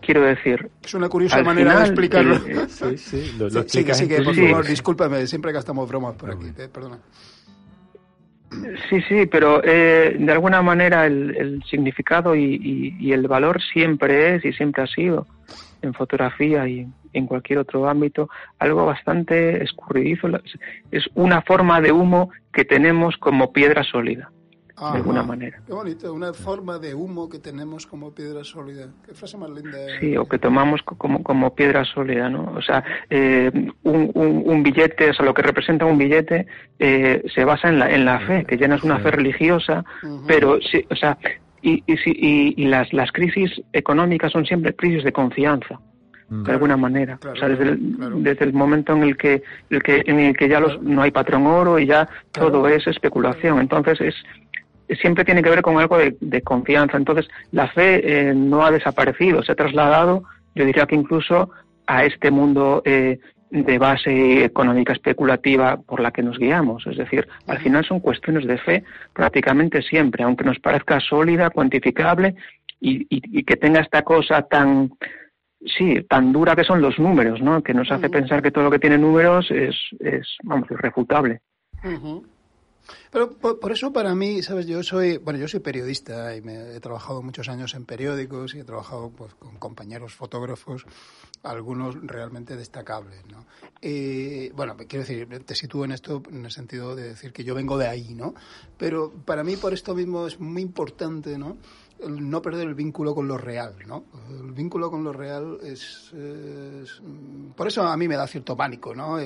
C: Quiero decir.
A: Es una curiosa manera de explicarlo. sí, sí, lo, sí, que, por favor, discúlpame, siempre gastamos bromas por aquí, eh, perdona.
C: Sí, sí, pero eh, de alguna manera el, significado y, el valor siempre es y siempre ha sido en fotografía y en cualquier otro ámbito algo bastante escurridizo. Es una forma de humo que tenemos como piedra sólida de alguna manera.
A: Qué bonito, una forma de humo que tenemos como piedra sólida. Qué frase más linda.
C: Sí, o que tomamos como, como piedra sólida, ¿no? O sea, eh, un, un, billete, o sea, lo que representa un billete eh, se basa en la, en la fe, que ya no es una fe religiosa, pero sí, o sea, y, y, y, las, las crisis económicas son siempre crisis de confianza de alguna manera. o sea, desde el, desde el momento en el que, el que, en el que ya los, no hay patrón oro y ya todo es especulación. Entonces es, siempre tiene que ver con algo de, confianza. Entonces, la fe eh, no ha desaparecido, se ha trasladado, yo diría que incluso a este mundo eh, de base económica especulativa por la que nos guiamos. Es decir, al final son cuestiones de fe prácticamente siempre, aunque nos parezca sólida, cuantificable y, que tenga esta cosa tan, sí, tan dura que son los números, ¿no? Que nos hace pensar que todo lo que tiene números es, es vamos, irrefutable.
A: Pero por, eso para mí, sabes, yo soy, bueno, yo soy periodista y me he trabajado muchos años en periódicos y he trabajado pues, con compañeros fotógrafos, algunos realmente destacables, ¿no? Y, bueno, quiero decir, te sitúo en esto en el sentido de decir que yo vengo de ahí, ¿no? Pero para mí por esto mismo es muy importante, ¿no? No perder el vínculo con lo real, ¿no? El vínculo con lo real es, por eso a mí me da cierto pánico, ¿no?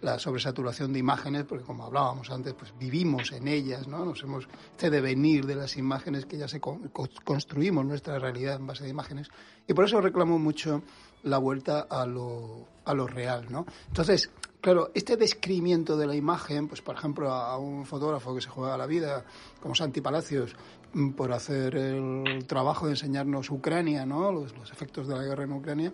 A: la sobresaturación de imágenes, porque como hablábamos antes, pues vivimos en ellas, ¿no? Nos hemos este devenir de las imágenes que ya se construimos nuestra realidad en base de imágenes y por eso reclamo mucho la vuelta a lo, a lo real, ¿no? Entonces, claro, este descrimiento de la imagen, pues por ejemplo a, un fotógrafo que se juega la vida, como Santi Palacios, por hacer el trabajo de enseñarnos Ucrania, ¿no? Los, efectos de la guerra en Ucrania,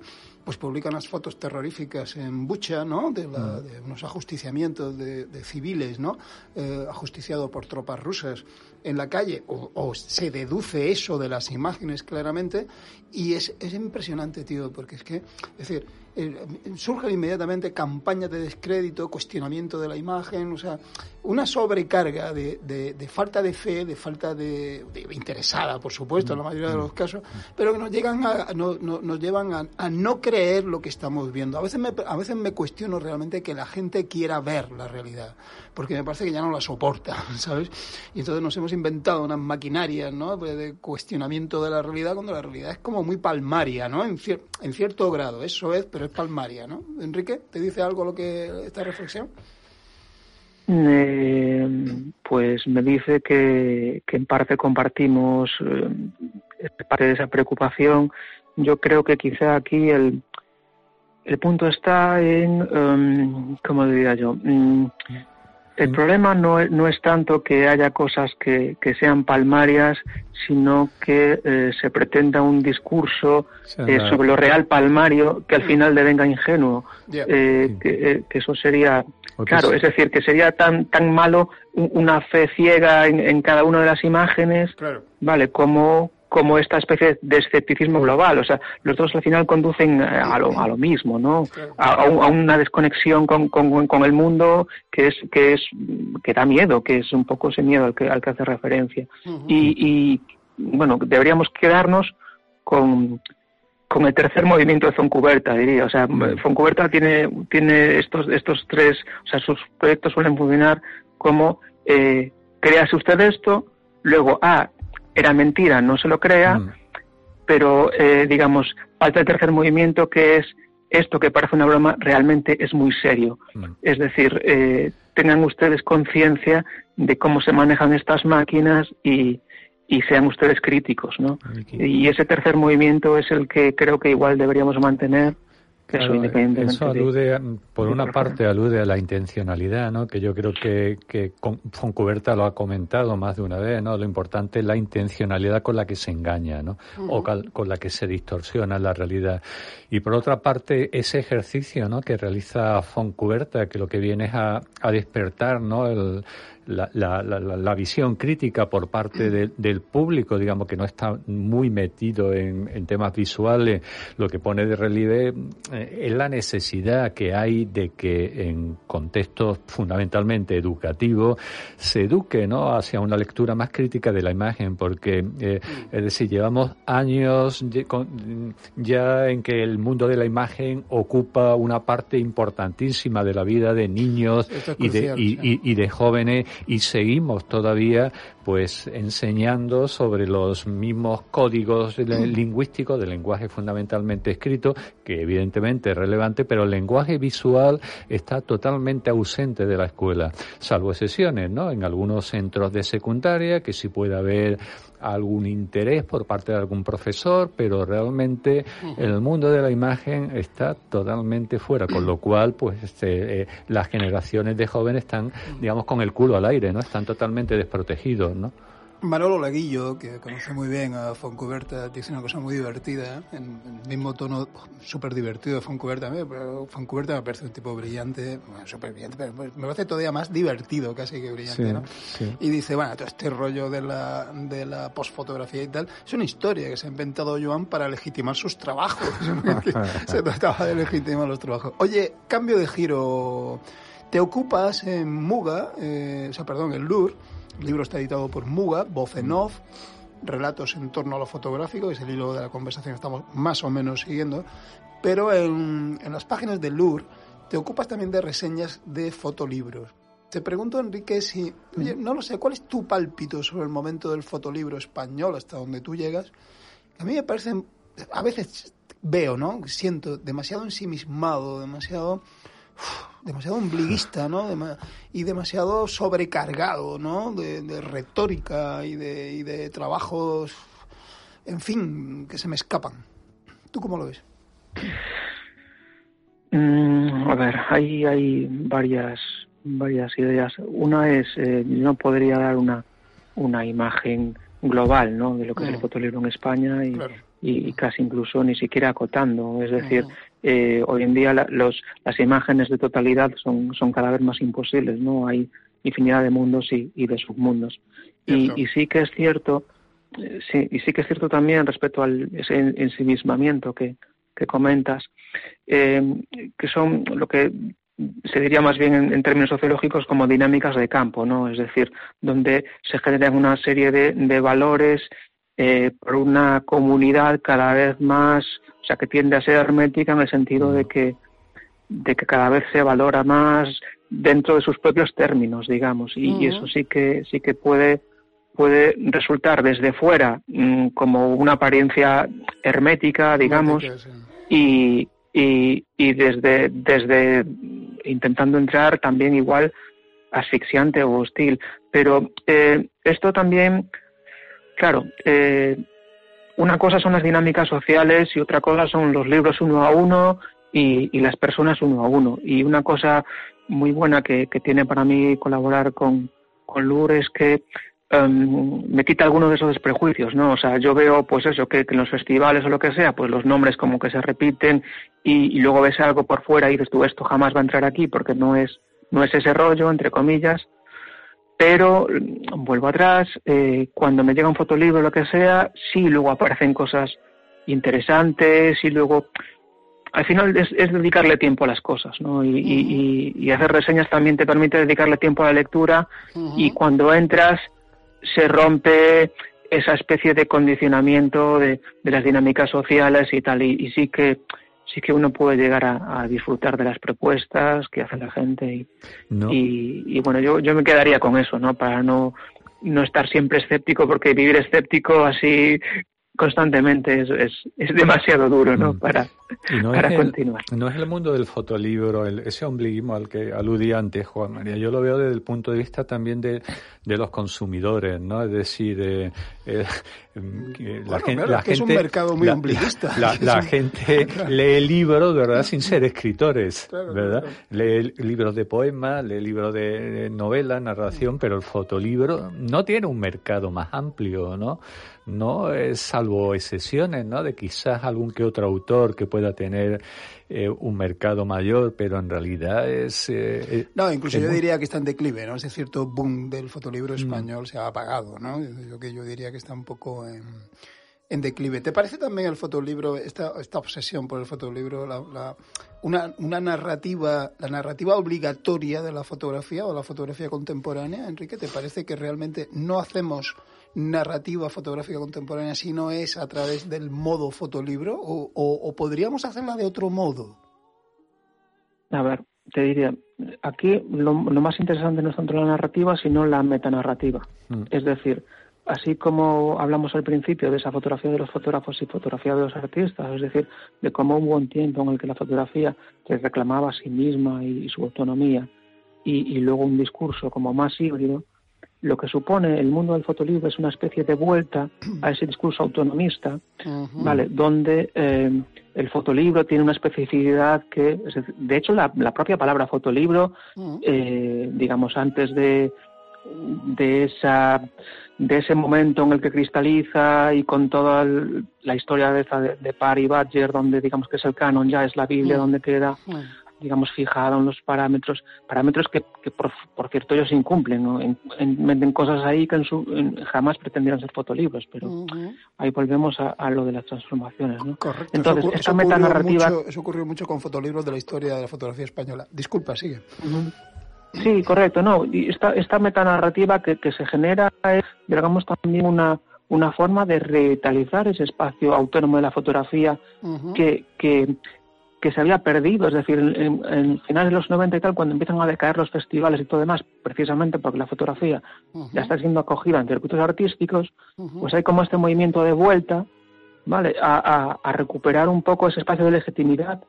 A: pues publica unas fotos terroríficas en Bucha, ¿no? De, mm. unos ajusticiamientos de, civiles, ¿no? Eh, ajusticiados por tropas rusas en la calle, o, se deduce eso de las imágenes claramente, y es, es impresionante, tío, porque es que, es decir, eh, surgen inmediatamente campañas de descrédito, cuestionamiento de la imagen, o sea, una sobrecarga de, de, falta de fe, de falta de, interesada, por supuesto, en la mayoría de los casos, pero que nos llegan a, no, nos llevan a, no creer lo que estamos viendo. A veces me, a veces me cuestiono realmente que la gente quiera ver la realidad, porque me parece que ya no la soporta, ¿sabes? Y entonces nos hemos inventado unas maquinarias, ¿no? De cuestionamiento de la realidad cuando la realidad es como muy palmaria, ¿no? En, en cierto grado, eso es, pero palmaria, ¿no? Enrique, ¿te dice algo lo que esta reflexión?
C: Eh, pues me dice que, en parte compartimos eh, parte de esa preocupación. Yo creo que quizá aquí el, el punto está en, um, ¿cómo diría yo? Mm, el problema no es, no es tanto que haya cosas que, que sean palmarias, sino que eh, se pretenda un discurso eh, sobre lo real palmario que al final devenga ingenuo. Eh, que, eso sería, claro, es decir, que sería tan, tan malo una fe ciega en, en cada una de las imágenes, vale, como como esta especie de escepticismo global. O sea, los dos al final conducen a lo, a lo mismo, ¿no? A, una desconexión con, con, el mundo que es, que es, que da miedo, que es un poco ese miedo al que, al que hace referencia. y, y, bueno, deberíamos quedarnos con, con el tercer movimiento de Foncuberta, diría. O sea, Foncuberta tiene, tiene estos, estos tres, o sea, sus proyectos suelen funcionar como, eh, créase usted esto, luego, ah, era mentira, no se lo crea, mm. pero eh, digamos, falta el tercer movimiento que es esto que parece una broma realmente es muy serio. Mm. Es decir, eh, tengan ustedes conciencia de cómo se manejan estas máquinas y, y sean ustedes críticos, ¿no? Y ese tercer movimiento es el que creo que igual deberíamos mantener
B: eso, alude, por una parte, alude a la intencionalidad, ¿no? Que yo creo que, que Foncuberta lo ha comentado más de una vez, ¿no? Lo importante es la intencionalidad con la que se engaña, ¿no? O con la que se distorsiona la realidad. Y por otra parte, ese ejercicio, ¿no? Que realiza Foncuberta, que lo que viene es a, a despertar, ¿no? El, la, la, la, visión crítica por parte del público, digamos, que no está muy metido en, en, temas visuales, lo que pone de relieve eh, es la necesidad que hay de que en contextos fundamentalmente educativos se eduque ¿no? hacia una lectura más crítica de la imagen, porque, eh, es decir, llevamos años ya en que el mundo de la imagen ocupa una parte importantísima de la vida de niños y de, y, y de jóvenes y seguimos todavía pues enseñando sobre los mismos códigos lingüísticos del lenguaje fundamentalmente escrito, que evidentemente es relevante, pero el lenguaje visual está totalmente ausente de la escuela, salvo excepciones, ¿no? En algunos centros de secundaria que sí puede haber algún interés por parte de algún profesor, pero realmente el mundo de la imagen está totalmente fuera, con lo cual, pues, este, eh, las generaciones de jóvenes están, digamos, con el culo al aire, ¿no? Están totalmente desprotegidos, ¿no?
A: Manolo Laguillo, que conoce muy bien a Foncuberta, dice una cosa muy divertida, en el mismo tono súper divertido de Foncuberta. Pero Foncuberta me parece un tipo brillante, súper brillante, pero me parece todavía más divertido casi que brillante, ¿no? Y dice, bueno, todo este rollo de la, de la postfotografía y tal, es una historia que se ha inventado Joan para legitimar sus trabajos. se trataba de legitimar los trabajos. Oye, cambio de giro. Te ocupas en Muga, eh, o sea, perdón, en Lourdes, el libro está editado por Muga, voz en off, relatos en torno a lo fotográfico, es el hilo de la conversación que estamos más o menos siguiendo, pero en, las páginas de Lourdes te ocupas también de reseñas de fotolibros. Te pregunto, Enrique, si, oye, no lo sé, ¿cuál es tu pálpito sobre el momento del fotolibro español hasta donde tú llegas? A mí me parece, a veces veo, ¿no? Siento demasiado ensimismado, demasiado demasiado ombliguista, ¿no? y demasiado sobrecargado, ¿no? De, retórica y de, y de trabajos, en fin, que se me escapan. ¿Tú cómo lo ves?
C: Mm, a ver, hay, hay varias, varias ideas. Una es, eh, no podría dar una, una imagen global, ¿no? De lo que es el mm. fotolibro en España y, y, casi incluso ni siquiera acotando. Es decir, eh, hoy en día los, las imágenes de totalidad son, son cada vez más imposibles, ¿no? Hay infinidad de mundos y, y de submundos. Y, y, sí que es cierto, eh, sí, y sí que es cierto también respecto al ese ensimismamiento que, que comentas, eh, que son lo que se diría más bien en, términos sociológicos como dinámicas de campo, ¿no? Es decir, donde se generan una serie de, de valores eh, por una comunidad cada vez más, o sea, que tiende a ser hermética en el sentido de que, de que cada vez se valora más dentro de sus propios términos, digamos, y, eso sí que sí que puede puede resultar desde fuera mm, como una apariencia hermética, digamos, y, y, y, desde, desde intentando entrar también igual asfixiante o hostil. Pero eh, esto también Claro, eh, una cosa son las dinámicas sociales y otra cosa son los libros uno a uno y, las personas uno a uno. Y una cosa muy buena que, tiene para mí colaborar con, con es que em, me quita algunos de esos prejuicios, ¿no? O sea, yo veo, pues eso, que, en los festivales o lo que sea, pues los nombres como que se repiten y, y, luego ves algo por fuera y dices tú, esto jamás va a entrar aquí porque no es, no es ese rollo, entre comillas. Pero mm, vuelvo atrás, eh, cuando me llega un fotolibro o lo que sea, sí luego aparecen cosas interesantes y luego al final es, dedicarle tiempo a las cosas, ¿no? Y, hacer reseñas también te permite dedicarle tiempo a la lectura y cuando entras se rompe esa especie de condicionamiento de, de las dinámicas sociales y tal. Y, sí que sí que uno puede llegar a, disfrutar de las propuestas que hace la gente y, y, bueno yo, yo me quedaría con eso no para no no estar siempre escéptico porque vivir escéptico así constantemente es, es, es demasiado duro, ¿no? Mm. Para,
B: no
C: para continuar.
B: El, no es el mundo del fotolibro, el, ese ombliguismo al que aludía antes Juan María. Yo lo veo desde el punto de vista también de, de los consumidores, ¿no? Es decir, eh, eh,
A: la, gente, la gente, es un mercado muy ombliguista.
B: La, gente lee libros, ¿verdad? Sin ser escritores, ¿verdad? Lee libros de poemas, lee libros de novela, narración, pero el fotolibro no tiene un mercado más amplio, ¿no? No es salvo excepciones, ¿no? De quizás algún que otro autor que pueda tener eh, un mercado mayor, pero en realidad es... Eh,
A: eh, no, incluso yo diría que está en declive, ¿no? Ese cierto boom del fotolibro mm. español se ha apagado, ¿no? Yo, que yo diría que está un poco en, en declive. ¿Te parece también el fotolibro, esta, esta obsesión por el fotolibro, la, una, una narrativa, la narrativa obligatoria de la fotografía o la fotografía contemporánea, Enrique? ¿Te parece que realmente no hacemos narrativa fotográfica contemporánea si no es a través del modo fotolibro o, o, podríamos hacerla de otro modo?
C: A ver, te diría, aquí lo, más interesante no es tanto la narrativa, sino la metanarrativa. Mm. Es decir, así como hablamos al principio de esa fotografía de los fotógrafos y fotografía de los artistas, es decir, de cómo hubo un tiempo en el que la fotografía se reclamaba a sí misma y, su autonomía, y, y, luego un discurso como más híbrido, lo que supone el mundo del fotolibro es una especie de vuelta a ese discurso autonomista, ¿vale? Donde eh, el fotolibro tiene una especificidad que, de hecho, la, propia palabra fotolibro, eh, digamos, antes de, de esa de ese momento en el que cristaliza y con toda la historia de, de, de Parry Badger, donde digamos que es el canon, ya es la Biblia donde queda digamos, fijado en los parámetros, parámetros que, que por, cierto ellos incumplen, ¿no? en, en, cosas ahí que en su, jamás pretendieron ser fotolibros, pero ahí volvemos a, lo de las transformaciones. ¿no?
A: Correcto. Entonces, eso, esta metanarrativa... Mucho, eso ocurrió mucho con fotolibros de la historia de la fotografía española. Disculpa, sigue.
C: Sí, correcto, no. Y esta, esta metanarrativa que, que se genera es, digamos, también una, una forma de revitalizar ese espacio autónomo de la fotografía que, que, que se había perdido, es decir, en, finales de los 90 y tal, cuando empiezan a decaer los festivales y todo demás, precisamente porque la fotografía ya está siendo acogida en circuitos artísticos, pues hay como este movimiento de vuelta, ¿vale?, a, recuperar un poco ese espacio de legitimidad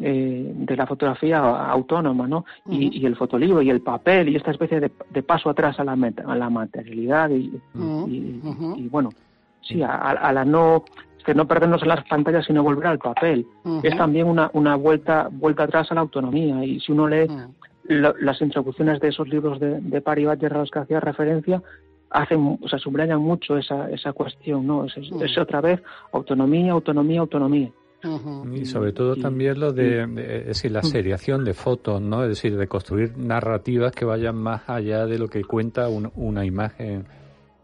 C: eh, de la fotografía autónoma, ¿no? y, el fotolibro y el papel y esta especie de, paso atrás a la, a la materialidad y, bueno, sí, a, la no que no perdernos en las pantallas sino volver al papel. Es también una, una vuelta, vuelta atrás a la autonomía y si uno lee las introducciones de esos libros de, de Pari a los que hacía referencia, hacen, o sea, subrayan mucho esa, esa cuestión, ¿no? Es, otra vez autonomía, autonomía, autonomía.
B: Y sobre todo también lo de, es decir, la seriación de fotos, ¿no? Es decir, de construir narrativas que vayan más allá de lo que cuenta una imagen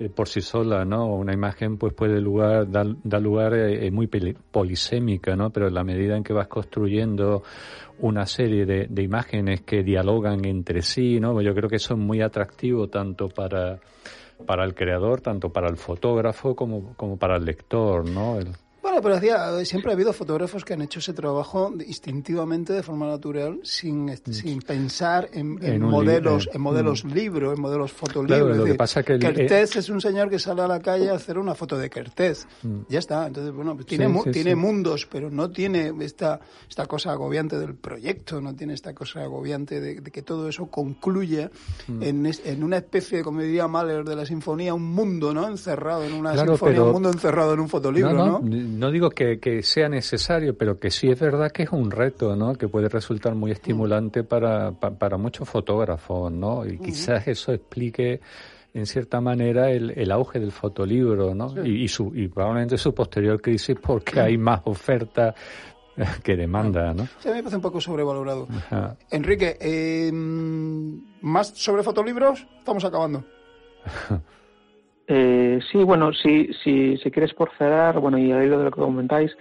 B: eh, por sí sola, ¿no? Una imagen pues puede lugar, da lugar eh, muy polisémica, ¿no? Pero en la medida en que vas construyendo una serie de, imágenes que dialogan entre sí, ¿no? Yo creo que eso es muy atractivo tanto para, para el creador, tanto para el fotógrafo como, como para el lector, ¿no?
A: Bueno, pero decía, siempre ha habido fotógrafos que han hecho ese trabajo instintivamente, de forma natural, sin, mm. sin pensar en, modelos, en modelos mm. libro, en modelos fotolibros.
B: lo que pasa que
A: Kertész es un señor que sale a la calle a hacer una foto de Kertész. Mm. Ya está. Entonces, bueno, pues tiene, tiene mundos, pero no tiene esta, esta cosa agobiante del proyecto, no tiene esta cosa agobiante de, que todo eso concluya en, en, una especie, como diría Mahler, de la sinfonía, un mundo, ¿no? Encerrado en una sinfonía, un mundo encerrado en un fotolibro, ¿no?
B: no digo que, sea necesario, pero que sí es verdad que es un reto, ¿no? Que puede resultar muy estimulante para, para, muchos fotógrafos, ¿no? Y quizás eso explique en cierta manera el, el auge del fotolibro, ¿no? Y, su, y probablemente su posterior crisis porque hay más oferta que demanda, ¿no?
A: Sí, me parece un poco sobrevalorado. Enrique, eh, ¿más sobre fotolibros? Estamos acabando.
C: Eh, sí, bueno, si, si, si quieres por cerrar, bueno, y al hilo de lo que comentáis,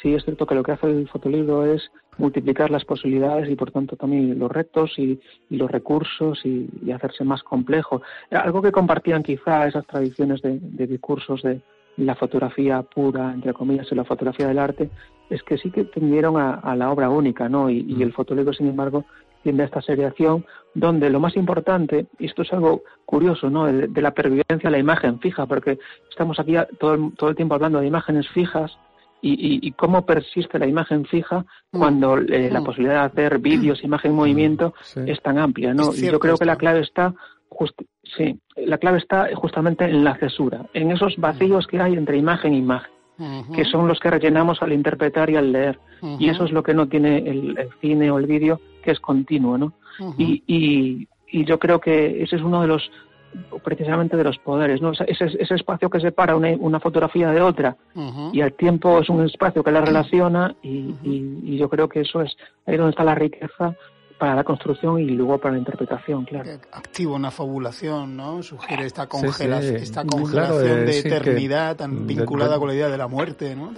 C: sí es cierto que lo que hace el fotolibro es multiplicar las posibilidades y por tanto también los retos y, los recursos y, hacerse más complejo. Algo que compartían quizá esas tradiciones de, discursos de la fotografía pura, entre comillas, y la fotografía del arte, es que sí que tendieron a, la obra única, ¿no? Y, y, el mm. fotolibro, sin embargo, tiende a esta seriación, donde lo más importante, y esto es algo curioso, ¿no? De, la pervivencia de la imagen fija, porque estamos aquí todo el, todo el tiempo hablando de imágenes fijas, y, cómo persiste la imagen fija mm. cuando eh, la mm. posibilidad de hacer vídeos, imagen en movimiento es tan amplia, ¿no? y yo creo que la clave está sí, la clave está justamente en la cesura, en esos vacíos que hay entre imagen e imagen, que son los que rellenamos al interpretar y al leer. Y eso es lo que no tiene el, cine o el vídeo, que es continuo, ¿no? y, y, y, yo creo que ese es uno de los precisamente de los poderes, ¿no? Ese, ese espacio que separa una, una fotografía de otra. Y el tiempo es un espacio que la relaciona y, y, yo creo que eso es ahí donde está la riqueza para la construcción y luego para la interpretación, claro.
A: Activo una fabulación, ¿no? Sugiere esta, congelación, esta congelación de eternidad tan vinculada con la idea de la muerte, ¿no?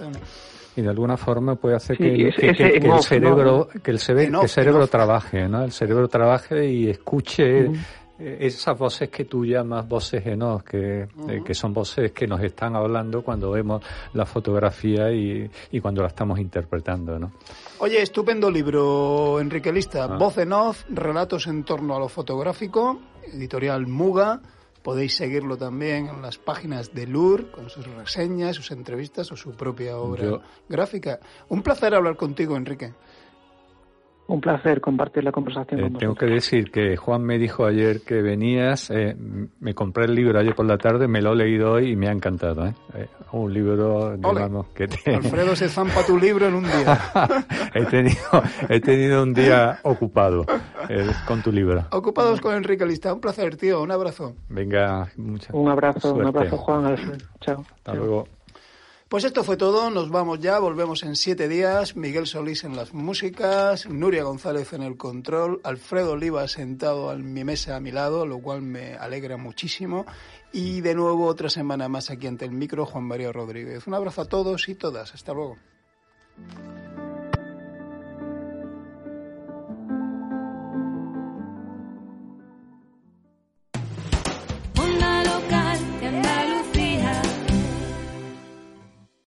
B: y de alguna forma puede hacer que, el cerebro que el, cerebro trabaje no el cerebro trabaje y escuche eh, esas voces que tú llamas voces enos, que, eh, que son voces que nos están hablando cuando vemos la fotografía y, y cuando la estamos interpretando, ¿no?
A: Oye, estupendo libro, Enrique Lista. Ah. Voz en off, relatos en torno a lo fotográfico, editorial Muga. Podéis seguirlo también en las páginas de LUR, con sus reseñas, sus entrevistas o su propia obra gráfica. Un placer hablar contigo, Enrique.
C: Un placer compartir la conversación
B: eh, Tengo que decir que Juan me dijo ayer que venías, eh, me compré el libro ayer por la tarde, me lo he leído hoy y me ha encantado. ¿eh? eh un libro, digamos, que te...
A: Alfredo se zampa tu libro en un día.
B: he, tenido, he tenido un día ocupado con tu libro.
A: Ocupados con Enrique Lista. Un placer, tío. Un abrazo.
B: Venga, muchas
C: Un abrazo, un abrazo, Juan. Alfredo. Chao.
B: Hasta luego.
A: Pues esto fue todo, nos vamos ya, volvemos en siete días. Miguel Solís en las músicas, Nuria González en el control, Alfredo Oliva sentado en mi mesa a mi lado, lo cual me alegra muchísimo. Y de nuevo otra semana más aquí ante el micro, Juan María Rodríguez. Un abrazo a todos y todas, hasta luego.